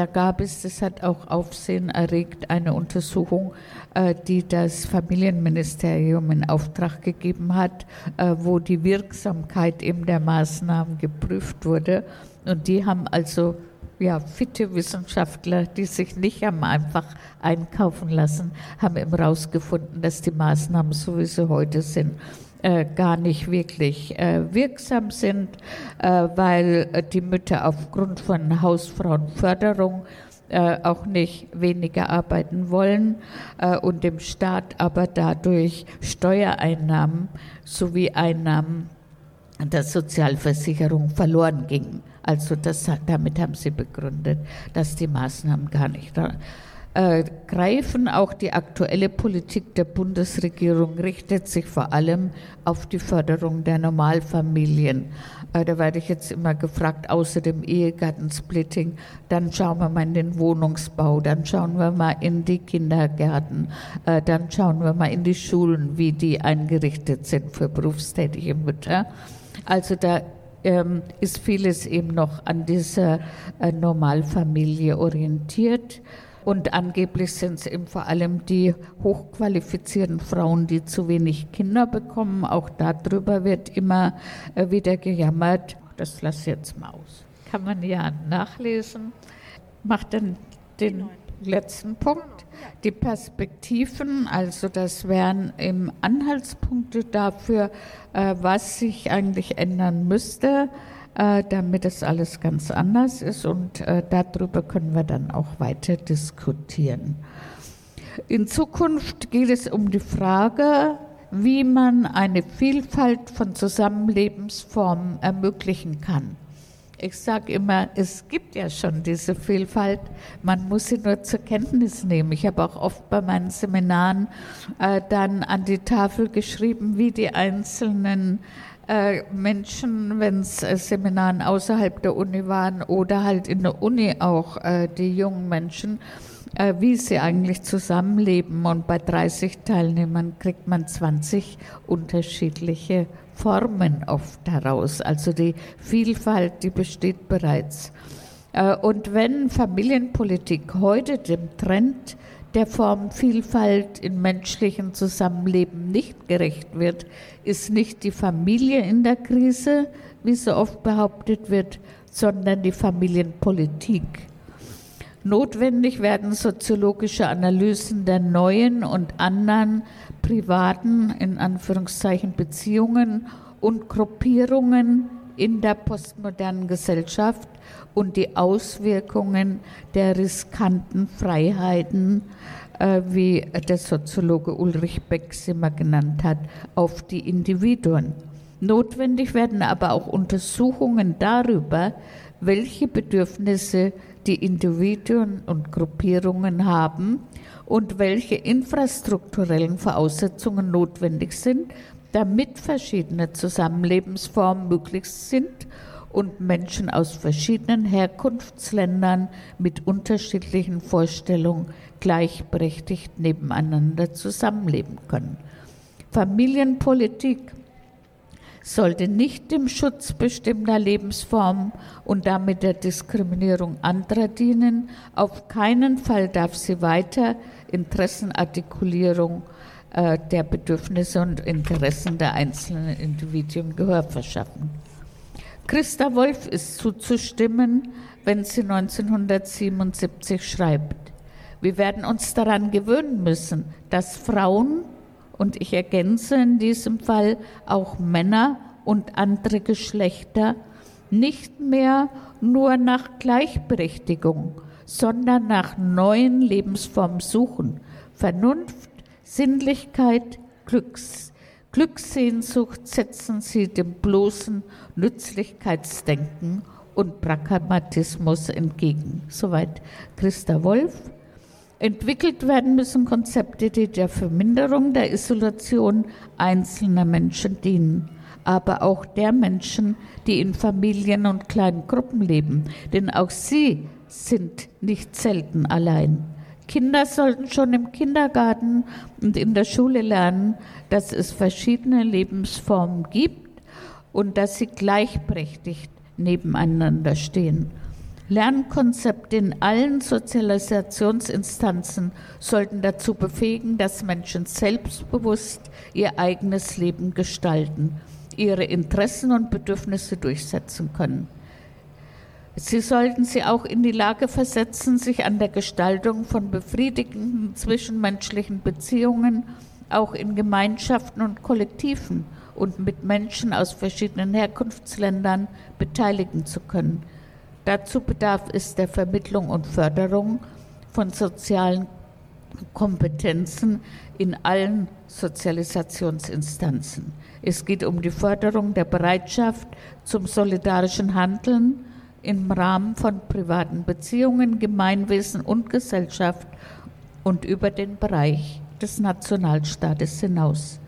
Da gab es, das hat auch Aufsehen erregt, eine Untersuchung, äh, die das Familienministerium in Auftrag gegeben hat, äh, wo die Wirksamkeit eben der Maßnahmen geprüft wurde. Und die haben also ja, fitte Wissenschaftler, die sich nicht haben einfach einkaufen lassen, haben eben herausgefunden, dass die Maßnahmen, so wie sie heute sind, äh, gar nicht wirklich äh, wirksam sind, äh, weil die Mütter aufgrund von Hausfrauenförderung äh, auch nicht weniger arbeiten wollen äh, und dem Staat aber dadurch Steuereinnahmen sowie Einnahmen der Sozialversicherung verloren gingen. Also das, damit haben sie begründet, dass die Maßnahmen gar nicht äh, greifen. Auch die aktuelle Politik der Bundesregierung richtet sich vor allem auf die Förderung der Normalfamilien. Äh, da werde ich jetzt immer gefragt, außer dem Ehegattensplitting, dann schauen wir mal in den Wohnungsbau, dann schauen wir mal in die Kindergärten, äh, dann schauen wir mal in die Schulen, wie die eingerichtet sind für berufstätige Mütter. Also da ähm, ist vieles eben noch an dieser äh, Normalfamilie orientiert. Und angeblich sind es eben vor allem die hochqualifizierten Frauen, die zu wenig Kinder bekommen. Auch darüber wird immer äh, wieder gejammert. Das lasse ich jetzt mal aus. Kann man ja nachlesen. Macht dann den letzten Punkt. Die Perspektiven, also das wären eben Anhaltspunkte dafür, äh, was sich eigentlich ändern müsste, damit es alles ganz anders ist. Und äh, darüber können wir dann auch weiter diskutieren. In Zukunft geht es um die Frage, wie man eine Vielfalt von Zusammenlebensformen ermöglichen kann. Ich sage immer, es gibt ja schon diese Vielfalt, man muss sie nur zur Kenntnis nehmen. Ich habe auch oft bei meinen Seminaren äh, dann an die Tafel geschrieben, wie die einzelnen äh, Menschen, wenn es äh, Seminaren außerhalb der Uni waren oder halt in der Uni auch äh, die jungen Menschen, wie sie eigentlich zusammenleben. Und bei 30 Teilnehmern kriegt man 20 unterschiedliche Formen oft heraus. Also die Vielfalt, die besteht bereits. Und wenn Familienpolitik heute dem Trend der Form Vielfalt in menschlichen Zusammenleben nicht gerecht wird, ist nicht die Familie in der Krise, wie so oft behauptet wird, sondern die Familienpolitik. Notwendig werden soziologische Analysen der neuen und anderen privaten, in Anführungszeichen, Beziehungen und Gruppierungen in der postmodernen Gesellschaft und die Auswirkungen der riskanten Freiheiten, äh, wie der Soziologe Ulrich Beck sie mal genannt hat, auf die Individuen. Notwendig werden aber auch Untersuchungen darüber, welche Bedürfnisse die Individuen und Gruppierungen haben und welche infrastrukturellen Voraussetzungen notwendig sind, damit verschiedene Zusammenlebensformen möglich sind und Menschen aus verschiedenen Herkunftsländern mit unterschiedlichen Vorstellungen gleichberechtigt nebeneinander zusammenleben können. Familienpolitik sollte nicht dem Schutz bestimmter Lebensformen und damit der Diskriminierung anderer dienen. Auf keinen Fall darf sie weiter Interessenartikulierung äh, der Bedürfnisse und Interessen der einzelnen Individuen Gehör verschaffen. Christa Wolf ist zuzustimmen, wenn sie 1977 schreibt. Wir werden uns daran gewöhnen müssen, dass Frauen und ich ergänze in diesem Fall auch Männer und andere Geschlechter nicht mehr nur nach Gleichberechtigung, sondern nach neuen Lebensformen suchen. Vernunft, Sinnlichkeit, Glücks, Glückssehnsucht setzen sie dem bloßen Nützlichkeitsdenken und Pragmatismus entgegen. Soweit Christa Wolf. Entwickelt werden müssen Konzepte, die der Verminderung der Isolation einzelner Menschen dienen, aber auch der Menschen, die in Familien und kleinen Gruppen leben, denn auch sie sind nicht selten allein. Kinder sollten schon im Kindergarten und in der Schule lernen, dass es verschiedene Lebensformen gibt und dass sie gleichberechtigt nebeneinander stehen. Lernkonzepte in allen Sozialisationsinstanzen sollten dazu befähigen, dass Menschen selbstbewusst ihr eigenes Leben gestalten, ihre Interessen und Bedürfnisse durchsetzen können. Sie sollten sie auch in die Lage versetzen, sich an der Gestaltung von befriedigenden zwischenmenschlichen Beziehungen auch in Gemeinschaften und Kollektiven und mit Menschen aus verschiedenen Herkunftsländern beteiligen zu können. Dazu bedarf es der Vermittlung und Förderung von sozialen Kompetenzen in allen Sozialisationsinstanzen. Es geht um die Förderung der Bereitschaft zum solidarischen Handeln im Rahmen von privaten Beziehungen, Gemeinwesen und Gesellschaft und über den Bereich des Nationalstaates hinaus.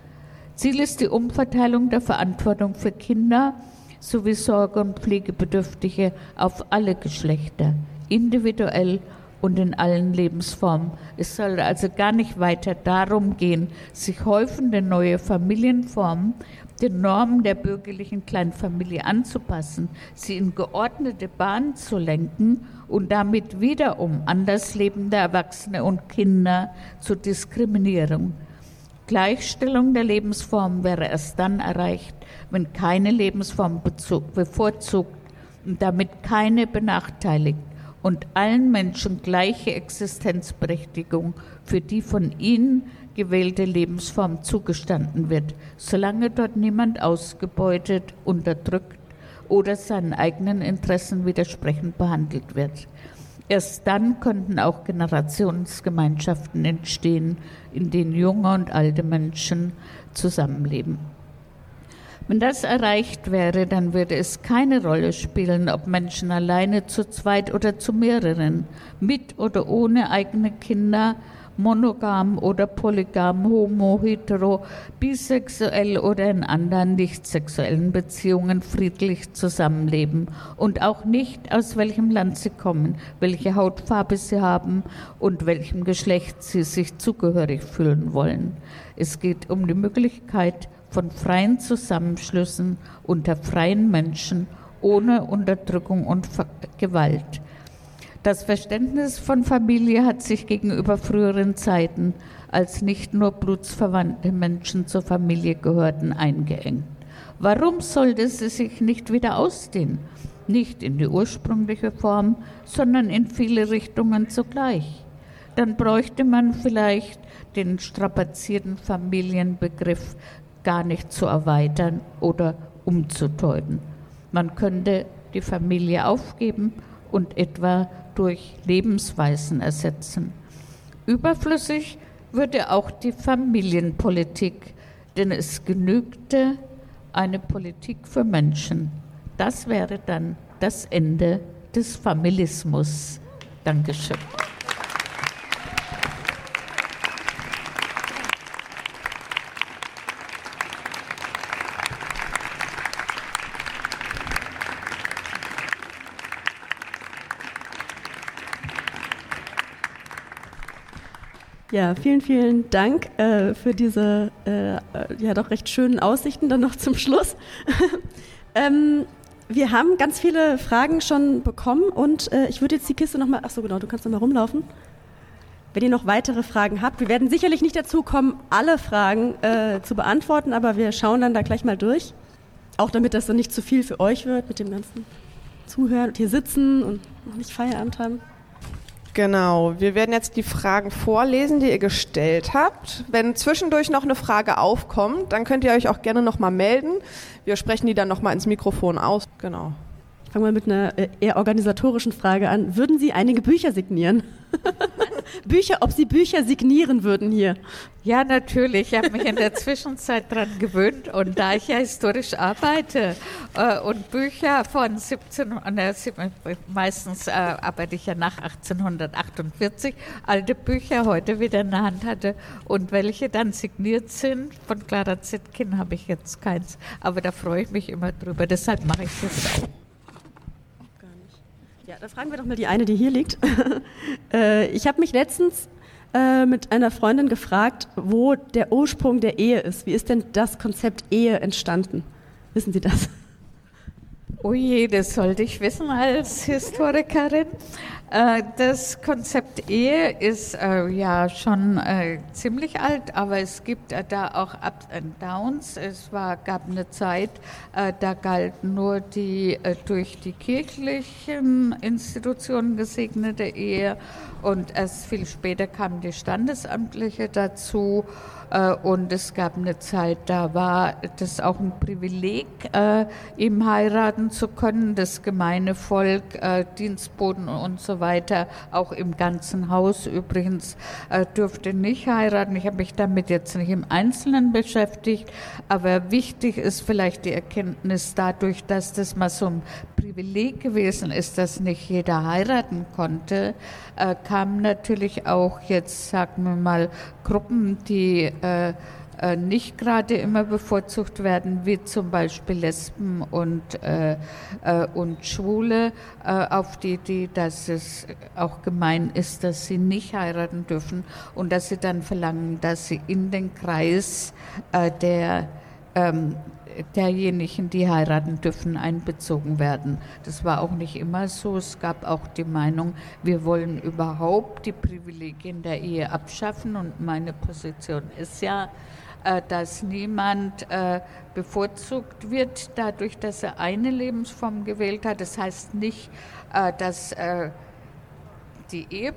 Ziel ist die Umverteilung der Verantwortung für Kinder sowie Sorge- und Pflegebedürftige auf alle Geschlechter, individuell und in allen Lebensformen. Es soll also gar nicht weiter darum gehen, sich häufende neue Familienformen den Normen der bürgerlichen Kleinfamilie anzupassen, sie in geordnete Bahnen zu lenken und damit wiederum anderslebende Erwachsene und Kinder zu diskriminieren. Gleichstellung der Lebensformen wäre erst dann erreicht, wenn keine Lebensform bevorzugt und damit keine benachteiligt und allen Menschen gleiche Existenzberechtigung für die von ihnen gewählte Lebensform zugestanden wird, solange dort niemand ausgebeutet, unterdrückt oder seinen eigenen Interessen widersprechend behandelt wird. Erst dann könnten auch Generationsgemeinschaften entstehen, in denen junge und alte Menschen zusammenleben. Wenn das erreicht wäre, dann würde es keine Rolle spielen, ob Menschen alleine zu zweit oder zu mehreren, mit oder ohne eigene Kinder, monogam oder polygam, homo, hetero, bisexuell oder in anderen nicht sexuellen Beziehungen friedlich zusammenleben und auch nicht aus welchem Land sie kommen, welche Hautfarbe sie haben und welchem Geschlecht sie sich zugehörig fühlen wollen. Es geht um die Möglichkeit von freien Zusammenschlüssen unter freien Menschen ohne Unterdrückung und Gewalt. Das Verständnis von Familie hat sich gegenüber früheren Zeiten, als nicht nur blutsverwandte Menschen zur Familie gehörten, eingeengt. Warum sollte sie sich nicht wieder ausdehnen? Nicht in die ursprüngliche Form, sondern in viele Richtungen zugleich. Dann bräuchte man vielleicht den strapazierten Familienbegriff gar nicht zu erweitern oder umzudeuten. Man könnte die Familie aufgeben und etwa durch Lebensweisen ersetzen. Überflüssig würde auch die Familienpolitik, denn es genügte eine Politik für Menschen. Das wäre dann das Ende des Familismus. Dankeschön.
Ja, vielen, vielen Dank äh, für diese äh, ja doch recht schönen Aussichten dann noch zum Schluss. ähm, wir haben ganz viele Fragen schon bekommen und äh, ich würde jetzt die Kiste nochmal, ach so genau, du kannst nochmal rumlaufen. Wenn ihr noch weitere Fragen habt, wir werden sicherlich nicht dazu kommen, alle Fragen äh, zu beantworten, aber wir schauen dann da gleich mal durch. Auch damit das dann nicht zu viel für euch wird mit dem ganzen Zuhören und hier sitzen und noch nicht Feierabend haben.
Genau, wir werden jetzt die Fragen vorlesen, die ihr gestellt habt. Wenn zwischendurch noch eine Frage aufkommt, dann könnt ihr euch auch gerne nochmal melden. Wir sprechen die dann nochmal ins Mikrofon aus. Genau.
Ich fange mal mit einer äh, eher organisatorischen Frage an. Würden Sie einige Bücher signieren? Bücher, ob Sie Bücher signieren würden hier.
Ja, natürlich. Ich habe mich in der Zwischenzeit daran gewöhnt und da ich ja historisch arbeite äh, und Bücher von 17, äh, meistens äh, arbeite ich ja nach 1848, alte Bücher heute wieder in der Hand hatte und welche dann signiert sind, von Clara Zetkin habe ich jetzt keins, aber da freue ich mich immer drüber, deshalb mache ich das auch.
Da fragen wir doch mal die eine, die hier liegt. Äh, ich habe mich letztens äh, mit einer Freundin gefragt, wo der Ursprung der Ehe ist. Wie ist denn das Konzept Ehe entstanden? Wissen Sie das?
Oh das sollte ich wissen als Historikerin. Äh, das Konzept Ehe ist äh, ja schon äh, ziemlich alt, aber es gibt da auch Ups and Downs. Es war, gab eine Zeit, da galt nur die durch die kirchlichen Institutionen gesegnete Ehe und erst viel später kam die standesamtliche dazu. Äh, und es gab eine Zeit, da war das auch ein Privileg, äh, ihm heiraten zu können. Das gemeine Volk, äh, Dienstboten und so weiter, auch im ganzen Haus. Übrigens, durfte nicht heiraten. Ich habe mich damit jetzt nicht im Einzelnen beschäftigt, aber wichtig ist vielleicht die Erkenntnis dadurch, dass das mal so ein Privileg gewesen ist, dass nicht jeder heiraten konnte, kamen natürlich auch jetzt, sagen wir mal, Gruppen, die äh, äh, nicht gerade immer bevorzugt werden, wie zum Beispiel Lesben und, äh, äh, und Schwule, äh, auf die Idee, dass es auch gemein ist, dass sie nicht heiraten dürfen und dass sie dann verlangen, dass sie in den Kreis äh, der ähm, derjenigen, die heiraten dürfen, einbezogen werden. Das war auch nicht immer so. Es gab auch die Meinung, wir wollen überhaupt die Privilegien der Ehe abschaffen und meine Position ist ja, dass niemand äh, bevorzugt wird dadurch, dass er eine Lebensform gewählt hat. Das heißt nicht, äh, dass die Ehe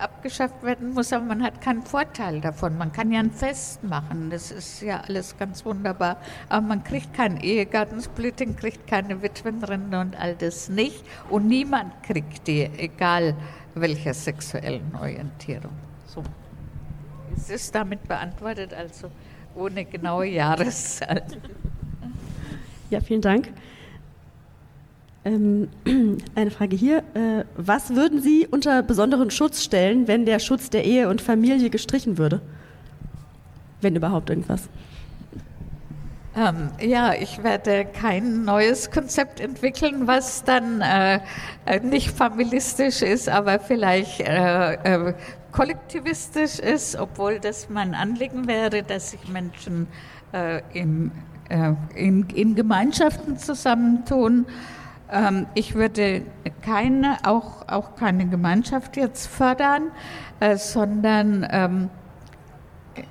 abgeschafft werden muss, aber man hat keinen Vorteil davon. Man kann ja ein Fest machen, das ist ja alles ganz wunderbar, aber man kriegt kein Ehegattensplitting, kriegt keine Witwenrente und all das nicht und niemand kriegt die, egal welcher sexuellen Orientierung. So. Es ist damit beantwortet, also ohne genaue Jahreszahl.
Ja, vielen Dank. Ähm, eine Frage hier. Äh, was würden Sie unter besonderen Schutz stellen, wenn der Schutz der Ehe und Familie gestrichen würde? Wenn überhaupt irgendwas.
Ähm, ja, ich werde kein neues Konzept entwickeln, was dann äh, nicht familistisch ist, aber vielleicht äh, äh, kollektivistisch ist, obwohl das mein Anliegen wäre, dass sich Menschen äh, im, äh, in, in, Gemeinschaften zusammentun. Ähm, ich würde keine, auch, auch keine Gemeinschaft jetzt fördern, äh, sondern ähm,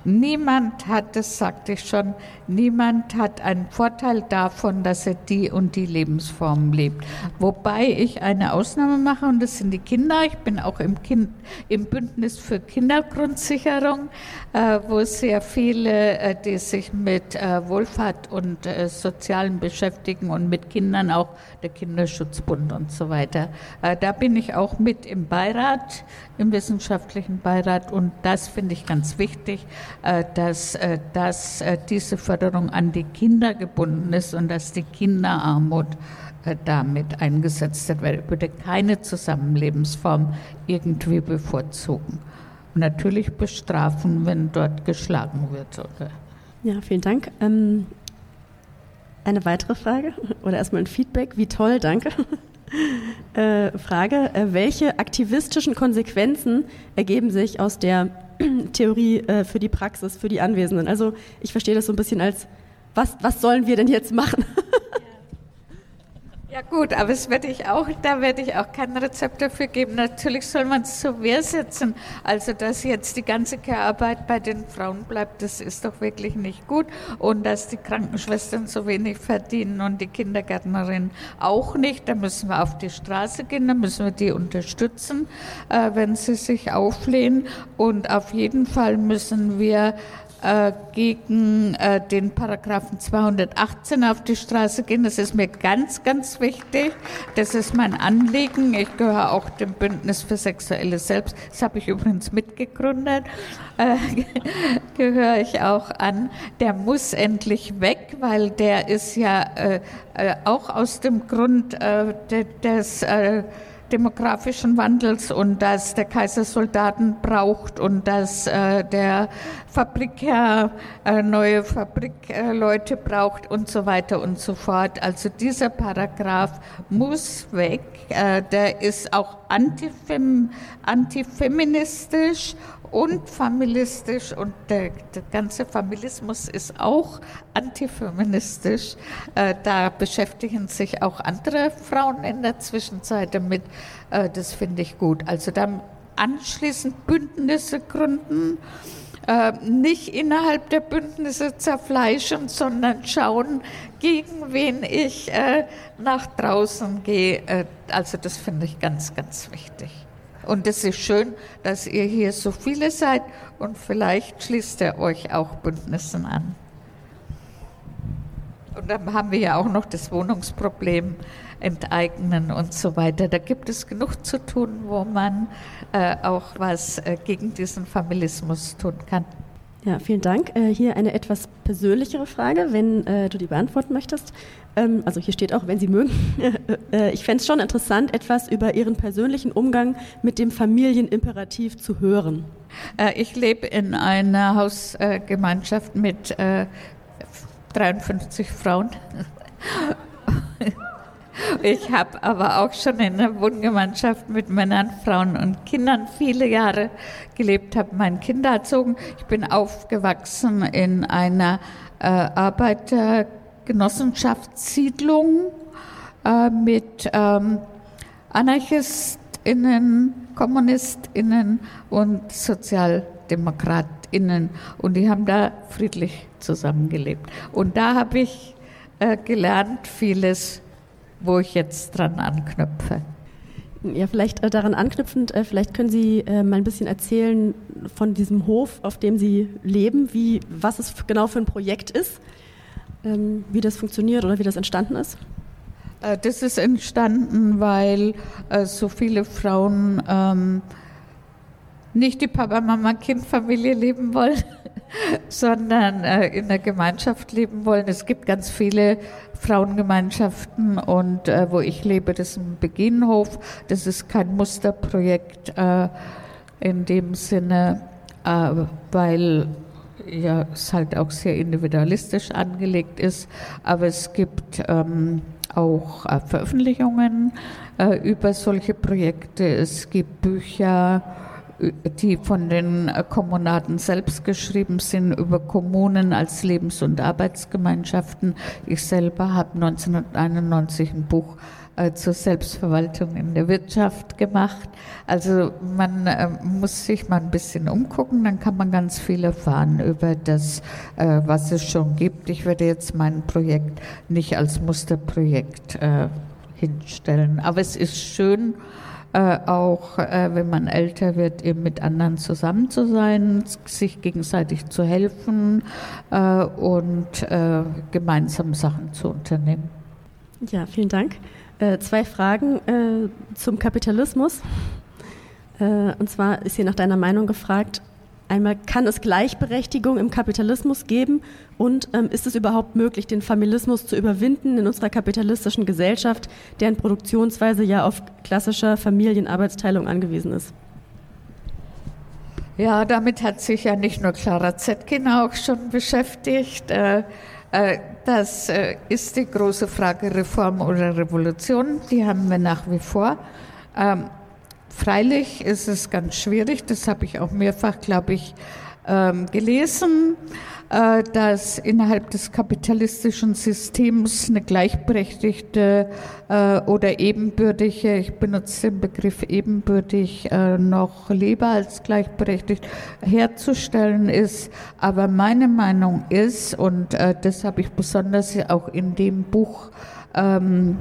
niemand hat, das sagte ich schon, niemand hat einen Vorteil davon, dass er die und die Lebensform lebt. Wobei ich eine Ausnahme mache und das sind die Kinder. Ich bin auch im, kind, im Bündnis für Kindergrundsicherung, äh, wo sehr viele, äh, die sich mit äh, Wohlfahrt und äh, Sozialen beschäftigen und mit Kindern auch der Kinderschutzbund und so weiter. Äh, da bin ich auch mit im Beirat, im wissenschaftlichen Beirat und das finde ich ganz wichtig, äh, dass, dass diese Förderung an die Kinder gebunden ist und dass die Kinderarmut damit eingesetzt wird. Ich würde keine Zusammenlebensform irgendwie bevorzugen. Und natürlich bestrafen, wenn dort geschlagen wird. Oder?
Ja, vielen Dank. Ähm, eine weitere Frage oder erstmal ein Feedback. Wie toll, danke. Äh, Frage, äh, welche aktivistischen Konsequenzen ergeben sich aus der Theorie äh, für die Praxis, für die Anwesenden? Also ich verstehe das so ein bisschen als, was, was sollen wir denn jetzt machen?
Ja gut, aber es werde ich auch, da werde ich auch kein Rezept dafür geben. Natürlich soll man es zur Wehr setzen. Also dass jetzt die ganze Care-Arbeit bei den Frauen bleibt, das ist doch wirklich nicht gut. Und dass die Krankenschwestern so wenig verdienen und die Kindergärtnerinnen auch nicht, da müssen wir auf die Straße gehen, da müssen wir die unterstützen, äh, wenn sie sich auflehnen. Und auf jeden Fall müssen wir äh, gegen äh, den Paragraphen 218 auf die Straße gehen. Das ist mir ganz, ganz wichtig. Das ist mein Anliegen. Ich gehöre auch dem Bündnis für sexuelle Selbst. Das habe ich übrigens mitgegründet. Äh, gehöre ich auch an. Der muss endlich weg, weil der ist ja äh, äh auch aus dem Grund des demografischen Wandels und dass der Kaiser Soldaten braucht und dass äh, der Fabrikherr äh, neue Fabrikleute äh, braucht und so weiter und so fort. Also dieser Paragraph muss weg. Äh, der ist auch antifem antifeministisch und familistisch und der, der, ganze Familismus ist auch antifeministisch. Äh, da beschäftigen sich auch andere Frauen in der Zwischenzeit damit. Äh, das finde ich gut. Also dann anschließend Bündnisse gründen, äh, nicht innerhalb der Bündnisse zerfleischen, sondern schauen, gegen wen ich äh, nach draußen gehe. Äh, also das finde ich ganz, ganz wichtig. Und es ist schön, dass ihr hier so viele seid und vielleicht schließt ihr euch auch Bündnissen an. Und dann haben wir ja auch noch das Wohnungsproblem, enteignen und so weiter. Da gibt es genug zu tun, wo man äh, auch was äh, gegen diesen Familismus tun kann.
Ja, vielen Dank. Äh, hier eine etwas persönlichere Frage, wenn äh, du die beantworten möchtest. Ähm, also hier steht auch, wenn Sie mögen. Äh, ich fände es schon interessant, etwas über Ihren persönlichen Umgang mit dem Familienimperativ zu hören.
Äh, ich lebe in einer Hausgemeinschaft mit 53 Frauen. Ich habe aber auch schon in einer Wohngemeinschaft mit Männern, Frauen und Kindern viele Jahre gelebt, habe meine Kinder erzogen. Ich bin aufgewachsen in einer äh, Arbeitergenossenschaftssiedlung äh, mit ähm, AnarchistInnen, KommunistInnen und SozialdemokratInnen. Und die haben da friedlich zusammengelebt. Und da habe ich äh, gelernt, vieles wo ich jetzt dran anknüpfe.
Ja, vielleicht äh, daran anknüpfend, äh, vielleicht können Sie äh, mal ein bisschen erzählen von diesem Hof, auf dem Sie leben, wie, was es genau für ein Projekt ist, wie das funktioniert oder wie das entstanden ist.
Äh, das ist entstanden, weil äh, so viele Frauen ähm, nicht die Papa-Mama-Kind-Familie leben wollen, sondern äh, in der Gemeinschaft leben wollen. Es gibt ganz viele Frauengemeinschaften und wo ich lebe, das ist ein Beginnhof. Das ist kein Musterprojekt in dem Sinne, weil ja, es halt auch sehr individualistisch angelegt ist. Aber es gibt ähm, auch äh, Veröffentlichungen äh, über solche Projekte. Es gibt Bücher die von den Kommunaten selbst geschrieben sind über Kommunen als Lebens- und Arbeitsgemeinschaften. Ich selber habe 1991 ein Buch äh, zur Selbstverwaltung in der Wirtschaft gemacht. Also man äh, muss sich mal ein bisschen umgucken, dann kann man ganz viel erfahren über das, äh, was es schon gibt. Ich werde jetzt mein Projekt nicht als Musterprojekt äh, hinstellen, aber es ist schön, äh, auch äh, wenn man älter wird, eben mit anderen zusammen zu sein, sich gegenseitig zu helfen äh, und äh, gemeinsam Sachen zu unternehmen.
Ja, vielen Dank. Äh, zwei Fragen äh, zum Kapitalismus. und zwar ist hier nach deiner Meinung gefragt, Einmal kann es Gleichberechtigung im Kapitalismus geben und ähm, ist es überhaupt möglich, den Familismus zu überwinden in unserer kapitalistischen Gesellschaft, deren Produktionsweise ja auf klassischer Familienarbeitsteilung angewiesen ist?
Ja, damit hat sich ja nicht nur Clara Zetkin auch schon beschäftigt. Äh, äh, das äh, ist die große Frage Reform oder Revolution. Die haben wir nach wie vor. Ähm, Freilich ist es ganz schwierig, das habe ich auch mehrfach, glaube ich, ähm, gelesen, dass innerhalb des kapitalistischen Systems eine gleichberechtigte äh, oder ebenbürtige, ich benutze den Begriff ebenbürtig äh, noch lieber als gleichberechtigt, herzustellen ist. Aber meine Meinung ist, und das habe ich besonders auch in dem Buch ähm,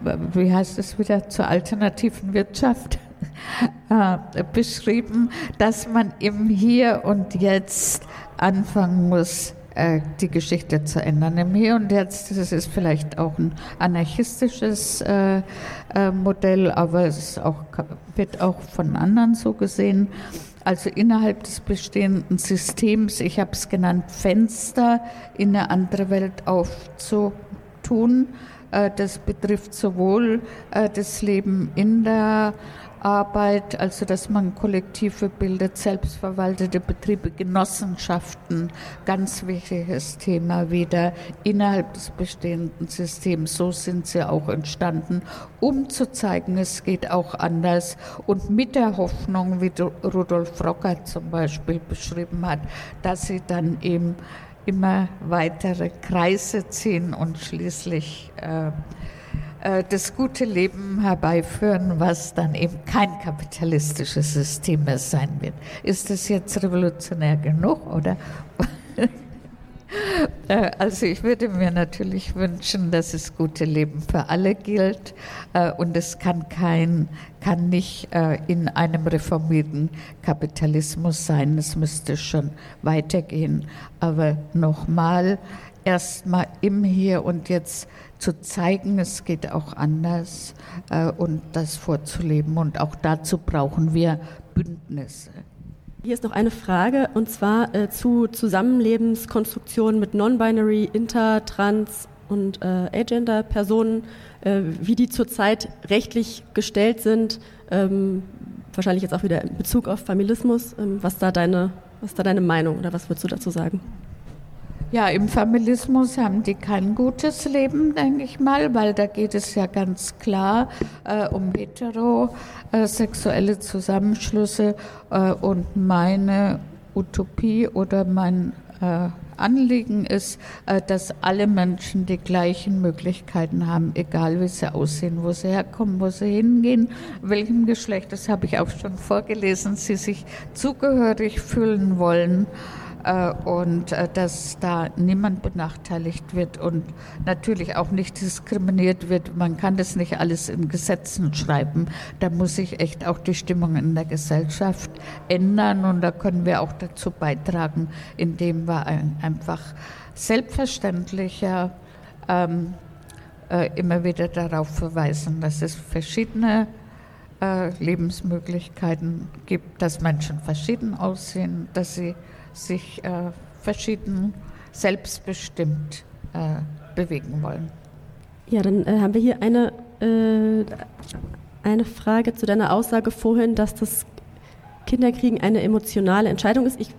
wie heißt es wieder, zur alternativen Wirtschaft äh, beschrieben, dass man im Hier und Jetzt anfangen muss, äh, die Geschichte zu ändern. Im Hier und Jetzt, das ist vielleicht auch ein anarchistisches äh, äh, Modell, aber es auch, wird auch von anderen so gesehen. Also innerhalb des bestehenden Systems, ich habe es genannt, Fenster in eine andere Welt aufzutun äh, das betrifft sowohl äh, das Leben in der Arbeit, also dass man Kollektive bildet, selbstverwaltete Betriebe, Genossenschaften, ganz wichtiges Thema wieder innerhalb des bestehenden Systems. So sind sie auch entstanden, um zu zeigen, es geht auch anders und mit der Hoffnung, wie Rudolf Rocker zum Beispiel beschrieben hat, dass sie dann eben immer weitere Kreise ziehen und schließlich äh, das gute Leben herbeiführen, was dann eben kein kapitalistisches System mehr sein wird. Ist das jetzt revolutionär genug oder? Äh, also ich würde mir natürlich wünschen, dass das gute Leben für alle gilt äh, und es kann kein, kann nicht äh, in einem reformierten Kapitalismus sein. Es müsste schon weitergehen. Aber nochmal, erstmal im Hier und Jetzt zu zeigen, es geht auch anders und das vorzuleben. Und auch dazu brauchen wir Bündnisse.
Hier ist noch eine Frage und zwar äh, zu Zusammenlebenskonstruktionen mit Non-Binary, Inter, Trans und äh, Agender-Personen, äh, wie die zurzeit rechtlich gestellt sind, ähm, wahrscheinlich jetzt auch wieder in Bezug auf Familismus. Ähm, was, da deine, was da deine Meinung oder was würdest du dazu sagen?
Ja, im Familismus haben die kein gutes Leben, denke ich mal, weil da geht es ja ganz klar äh, um heterosexuelle Zusammenschlüsse äh, und meine Utopie oder mein äh, Anliegen ist, äh, dass alle Menschen die gleichen Möglichkeiten haben, egal wie sie aussehen, wo sie herkommen, wo sie hingehen, welchem Geschlecht, das habe ich auch schon vorgelesen, sie sich zugehörig fühlen wollen. Äh, und äh, dass da niemand benachteiligt wird und natürlich auch nicht diskriminiert wird. Man kann das nicht alles in Gesetzen schreiben. Da muss sich echt auch die Stimmung in der Gesellschaft ändern und da können wir auch dazu beitragen, indem wir einfach selbstverständlicher ähm, äh, immer wieder darauf verweisen, dass es verschiedene äh, Lebensmöglichkeiten gibt, dass Menschen verschieden aussehen, dass sie sich äh, verschieden selbstbestimmt äh, bewegen wollen.
Ja, dann äh, haben wir hier eine, äh, eine Frage zu deiner Aussage vorhin, dass das Kinderkriegen eine emotionale Entscheidung ist. Ich,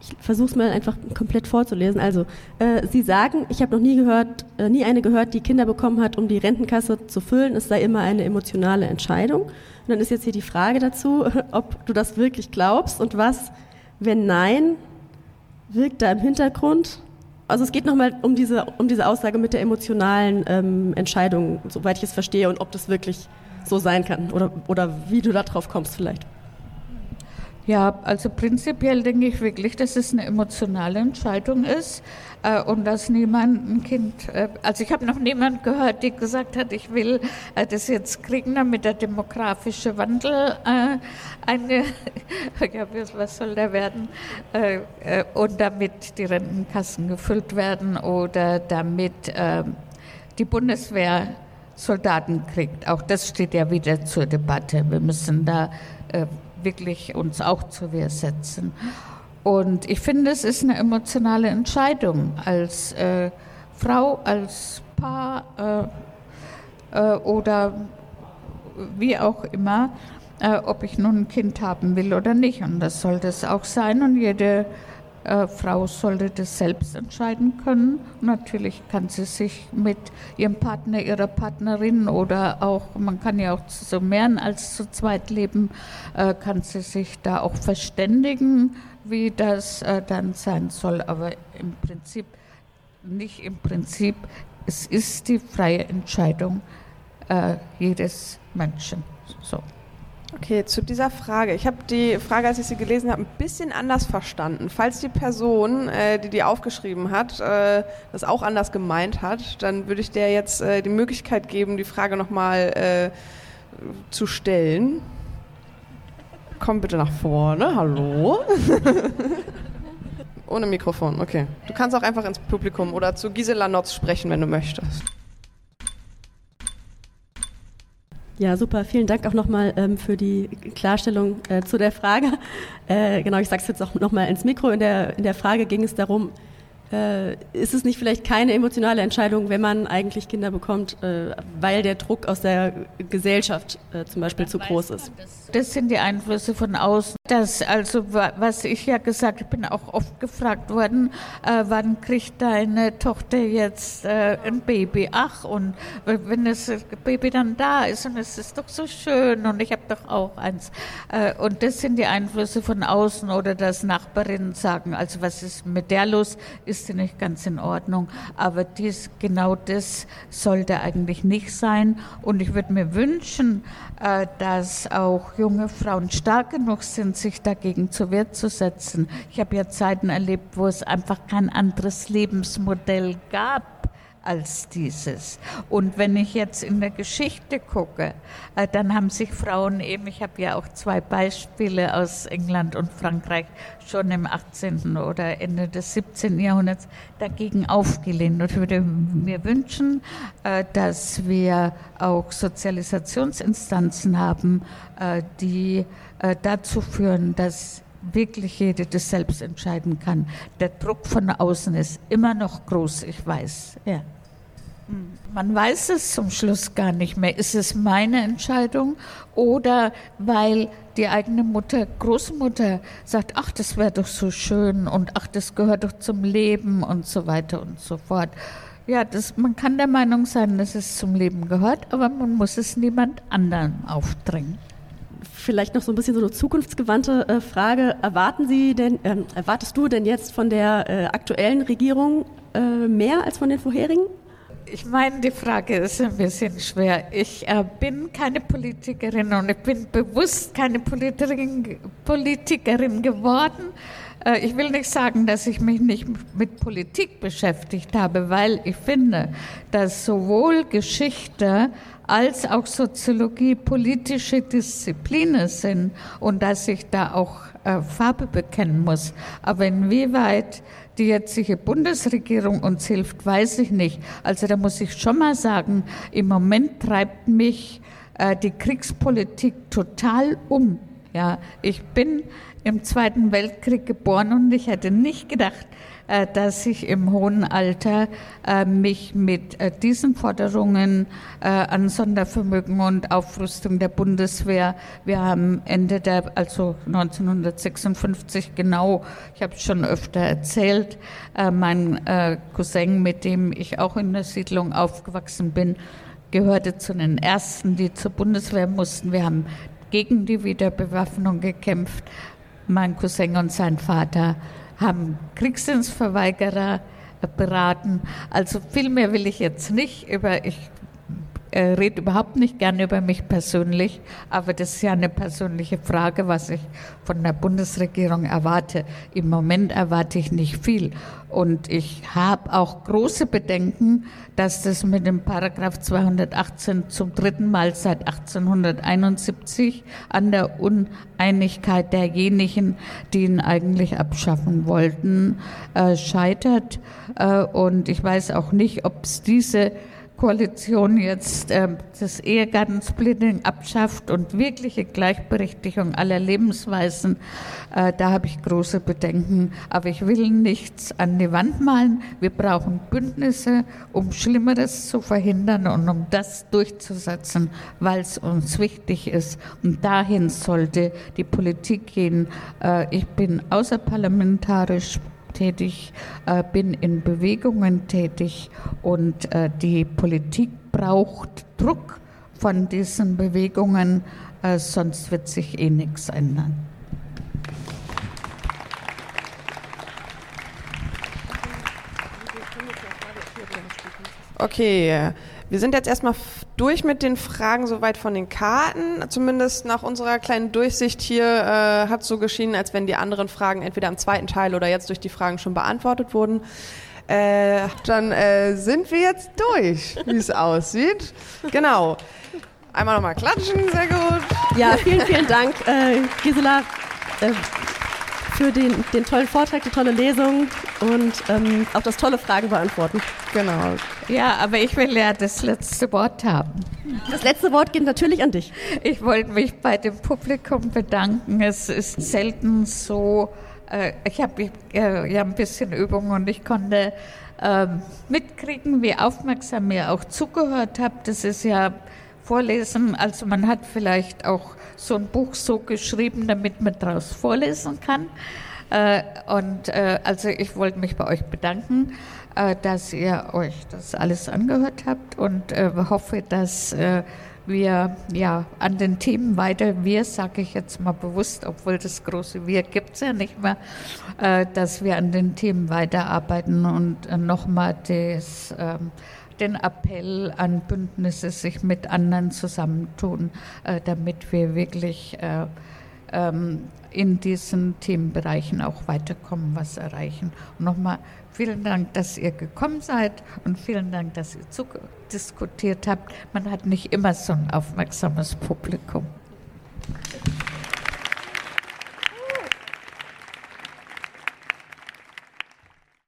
ich versuche es mal einfach komplett vorzulesen. Also, äh, Sie sagen, ich habe noch nie gehört, äh, nie eine gehört, die Kinder bekommen hat, um die Rentenkasse zu füllen. Es sei immer eine emotionale Entscheidung. Und dann ist jetzt hier die Frage dazu, ob du das wirklich glaubst und was wenn nein, wirkt da im Hintergrund. Also es geht nochmal um diese, um diese Aussage mit der emotionalen ähm, Entscheidung, soweit ich es verstehe, und ob das wirklich so sein kann oder, oder wie du da drauf kommst vielleicht.
Ja, also prinzipiell denke ich wirklich, dass es eine emotionale Entscheidung ist äh, und dass niemand ein Kind, äh, also ich habe noch niemand gehört, die gesagt hat, ich will äh, das jetzt kriegen, damit der demografische Wandel äh, eine, ja, was soll der werden, äh, äh, und damit die Rentenkassen gefüllt werden oder damit ähm, die Bundeswehr Soldaten kriegt. Auch das steht ja wieder zur Debatte. Wir müssen da wirklich uns auch zur Wehr setzen. Und ich finde, es ist eine emotionale Entscheidung als äh, Frau, als Paar äh, äh, oder wie auch immer, äh, ob ich nun ein Kind haben will oder nicht. Und das sollte es auch sein. Und jede äh, Frau sollte das selbst entscheiden können. Natürlich kann sie sich mit ihrem Partner, ihrer Partnerin oder auch, man kann ja auch so mehr als zu zweit leben, äh, kann sie sich da auch verständigen, wie das äh, dann sein soll. Aber im Prinzip, nicht im Prinzip, es ist die freie Entscheidung äh, jedes Menschen. So.
Okay, zu dieser Frage. Ich habe die Frage, als ich sie gelesen habe, ein bisschen anders verstanden. Falls die Person, äh, die die aufgeschrieben hat, äh, das auch anders gemeint hat, dann würde ich der jetzt äh, die Möglichkeit geben, die Frage nochmal äh, zu stellen. Komm bitte nach vorne. Hallo. Ohne Mikrofon, okay. Du kannst auch einfach ins Publikum oder zu Gisela Notz sprechen, wenn du möchtest.
Ja, super. Vielen Dank auch nochmal ähm, für die Klarstellung äh, zu der Frage. Äh, genau, ich sage es jetzt auch nochmal ins Mikro. In der, in der Frage ging es darum, äh, ist es nicht vielleicht keine emotionale Entscheidung, wenn man eigentlich Kinder bekommt, äh, weil der Druck aus der Gesellschaft äh, zum Beispiel zu groß ist?
Das sind die Einflüsse von außen. Das also, was ich ja gesagt, ich bin auch oft gefragt worden, äh, wann kriegt deine Tochter jetzt äh, ein Baby? Ach, und wenn das Baby dann da ist und es ist doch so schön und ich habe doch auch eins. Äh, und das sind die Einflüsse von außen oder dass Nachbarinnen sagen, also was ist mit der los? Ist ist nicht ganz in Ordnung. Aber dies, genau das sollte eigentlich nicht sein. Und ich würde mir wünschen, äh, dass auch junge Frauen stark genug sind, sich dagegen zur Wehr zu setzen. Ich habe ja Zeiten erlebt, wo es einfach kein anderes Lebensmodell gab als dieses. Und wenn ich jetzt in der Geschichte gucke, äh, dann haben sich Frauen eben, ich habe ja auch zwei Beispiele aus England und Frankreich schon im 18. oder Ende des 17. Jahrhunderts dagegen aufgelehnt. Und ich würde mir wünschen, äh, dass wir auch Sozialisationsinstanzen haben, äh, die dazu führen, dass wirklich jede das selbst entscheiden kann. Der Druck von außen ist immer noch groß, ich weiß. Ja. Man weiß es zum Schluss gar nicht mehr. Ist es meine Entscheidung oder weil die eigene Mutter, Großmutter sagt, ach, das wäre doch so schön und ach, das gehört doch zum Leben und so weiter und so fort. Ja, das, man kann der Meinung sein, dass es zum Leben gehört, aber man muss es niemand anderem aufdrängen.
Vielleicht noch so ein bisschen so eine zukunftsgewandte äh, Frage. Erwarten Sie denn, äh, erwartest du denn jetzt von der äh, aktuellen Regierung äh, mehr als von den vorherigen?
Ich meine, die Frage ist ein bisschen schwer. Ich äh, bin keine Politikerin und ich bin bewusst keine Politikerin, Politikerin geworden. Äh, ich will nicht sagen, dass ich mich nicht mit Politik beschäftigt habe, weil ich finde, dass sowohl Geschichte als auch Soziologie politische Disziplinen sind und dass ich da auch äh, Farbe bekennen muss. Aber inwieweit die jetzige Bundesregierung uns hilft, weiß ich nicht. Also da muss ich schon mal sagen, im Moment treibt mich äh, die Kriegspolitik total um. Ja, ich bin im Zweiten Weltkrieg geboren und ich hätte nicht gedacht, dass ich im hohen Alter äh, mich mit äh, diesen Forderungen an Sondervermögen und Aufrüstung der Bundeswehr, wir haben Ende der, also 1956 genau, ich habe es schon öfter erzählt, mein Cousin, mit dem ich auch in der Siedlung aufgewachsen bin, gehörte zu den ersten, die zur Bundeswehr mussten. Wir haben gegen die Wiederbewaffnung gekämpft. Mein Cousin und sein Vater haben Kriegsdienstverweigerer beraten. Also viel mehr will ich jetzt nicht über, ich äh, rede überhaupt nicht gerne über mich persönlich, aber das ist ja eine persönliche Frage, was ich von der Bundesregierung erwarte. Im Moment erwarte ich nicht viel. Und ich habe auch große Bedenken, dass das mit dem Paragraph 218 zum dritten Mal seit 1871 an der Uneinigkeit derjenigen, die ihn eigentlich abschaffen wollten, äh, scheitert. Äh, und ich weiß auch nicht, ob es diese Koalition jetzt äh, das Ehegattensplitting abschafft und wirkliche Gleichberechtigung aller Lebensweisen, äh, da habe ich große Bedenken. Aber ich will nichts an die Wand malen. Wir brauchen Bündnisse, um Schlimmeres zu verhindern und um das durchzusetzen, weil es uns wichtig ist. Und dahin sollte die Politik gehen. Äh, ich bin außerparlamentarisch tätig, äh, bin in Bewegungen tätig und äh, die Politik braucht Druck von diesen Bewegungen, äh, sonst wird sich eh nichts ändern.
Okay, wir sind jetzt erstmal durch mit den Fragen soweit von den Karten. Zumindest nach unserer kleinen Durchsicht hier äh, hat es so geschienen, als wenn die anderen Fragen entweder im zweiten Teil oder jetzt durch die Fragen schon beantwortet wurden. Äh, dann äh, sind wir jetzt durch, wie es aussieht. Genau. Einmal nochmal klatschen, sehr gut.
Ja, vielen, vielen Dank, äh, Gisela. Für den, den tollen Vortrag, die tolle Lesung und ähm, auch das tolle Fragen beantworten.
Genau. Ja, aber ich will ja das letzte Wort haben.
Das letzte Wort geht natürlich an dich.
Ich wollte mich bei dem Publikum bedanken. Es ist selten so, äh, ich habe äh, ja ein bisschen Übung und ich konnte äh, mitkriegen, wie aufmerksam ihr auch zugehört habt. Das ist ja Vorlesen, also man hat vielleicht auch so ein Buch so geschrieben, damit man daraus vorlesen kann. Äh, und äh, also ich wollte mich bei euch bedanken, äh, dass ihr euch das alles angehört habt und äh, hoffe, dass äh, wir ja an den Themen weiter, wir sage ich jetzt mal bewusst, obwohl das große Wir gibt es ja nicht mehr, äh, dass wir an den Themen weiterarbeiten und nochmal das ähm, den Appell an Bündnisse, sich mit anderen zusammentun, äh, damit wir wirklich äh, ähm, in diesen Themenbereichen auch weiterkommen, was erreichen. Und nochmal vielen Dank, dass ihr gekommen seid und vielen Dank, dass ihr diskutiert habt. Man hat nicht immer so ein aufmerksames Publikum.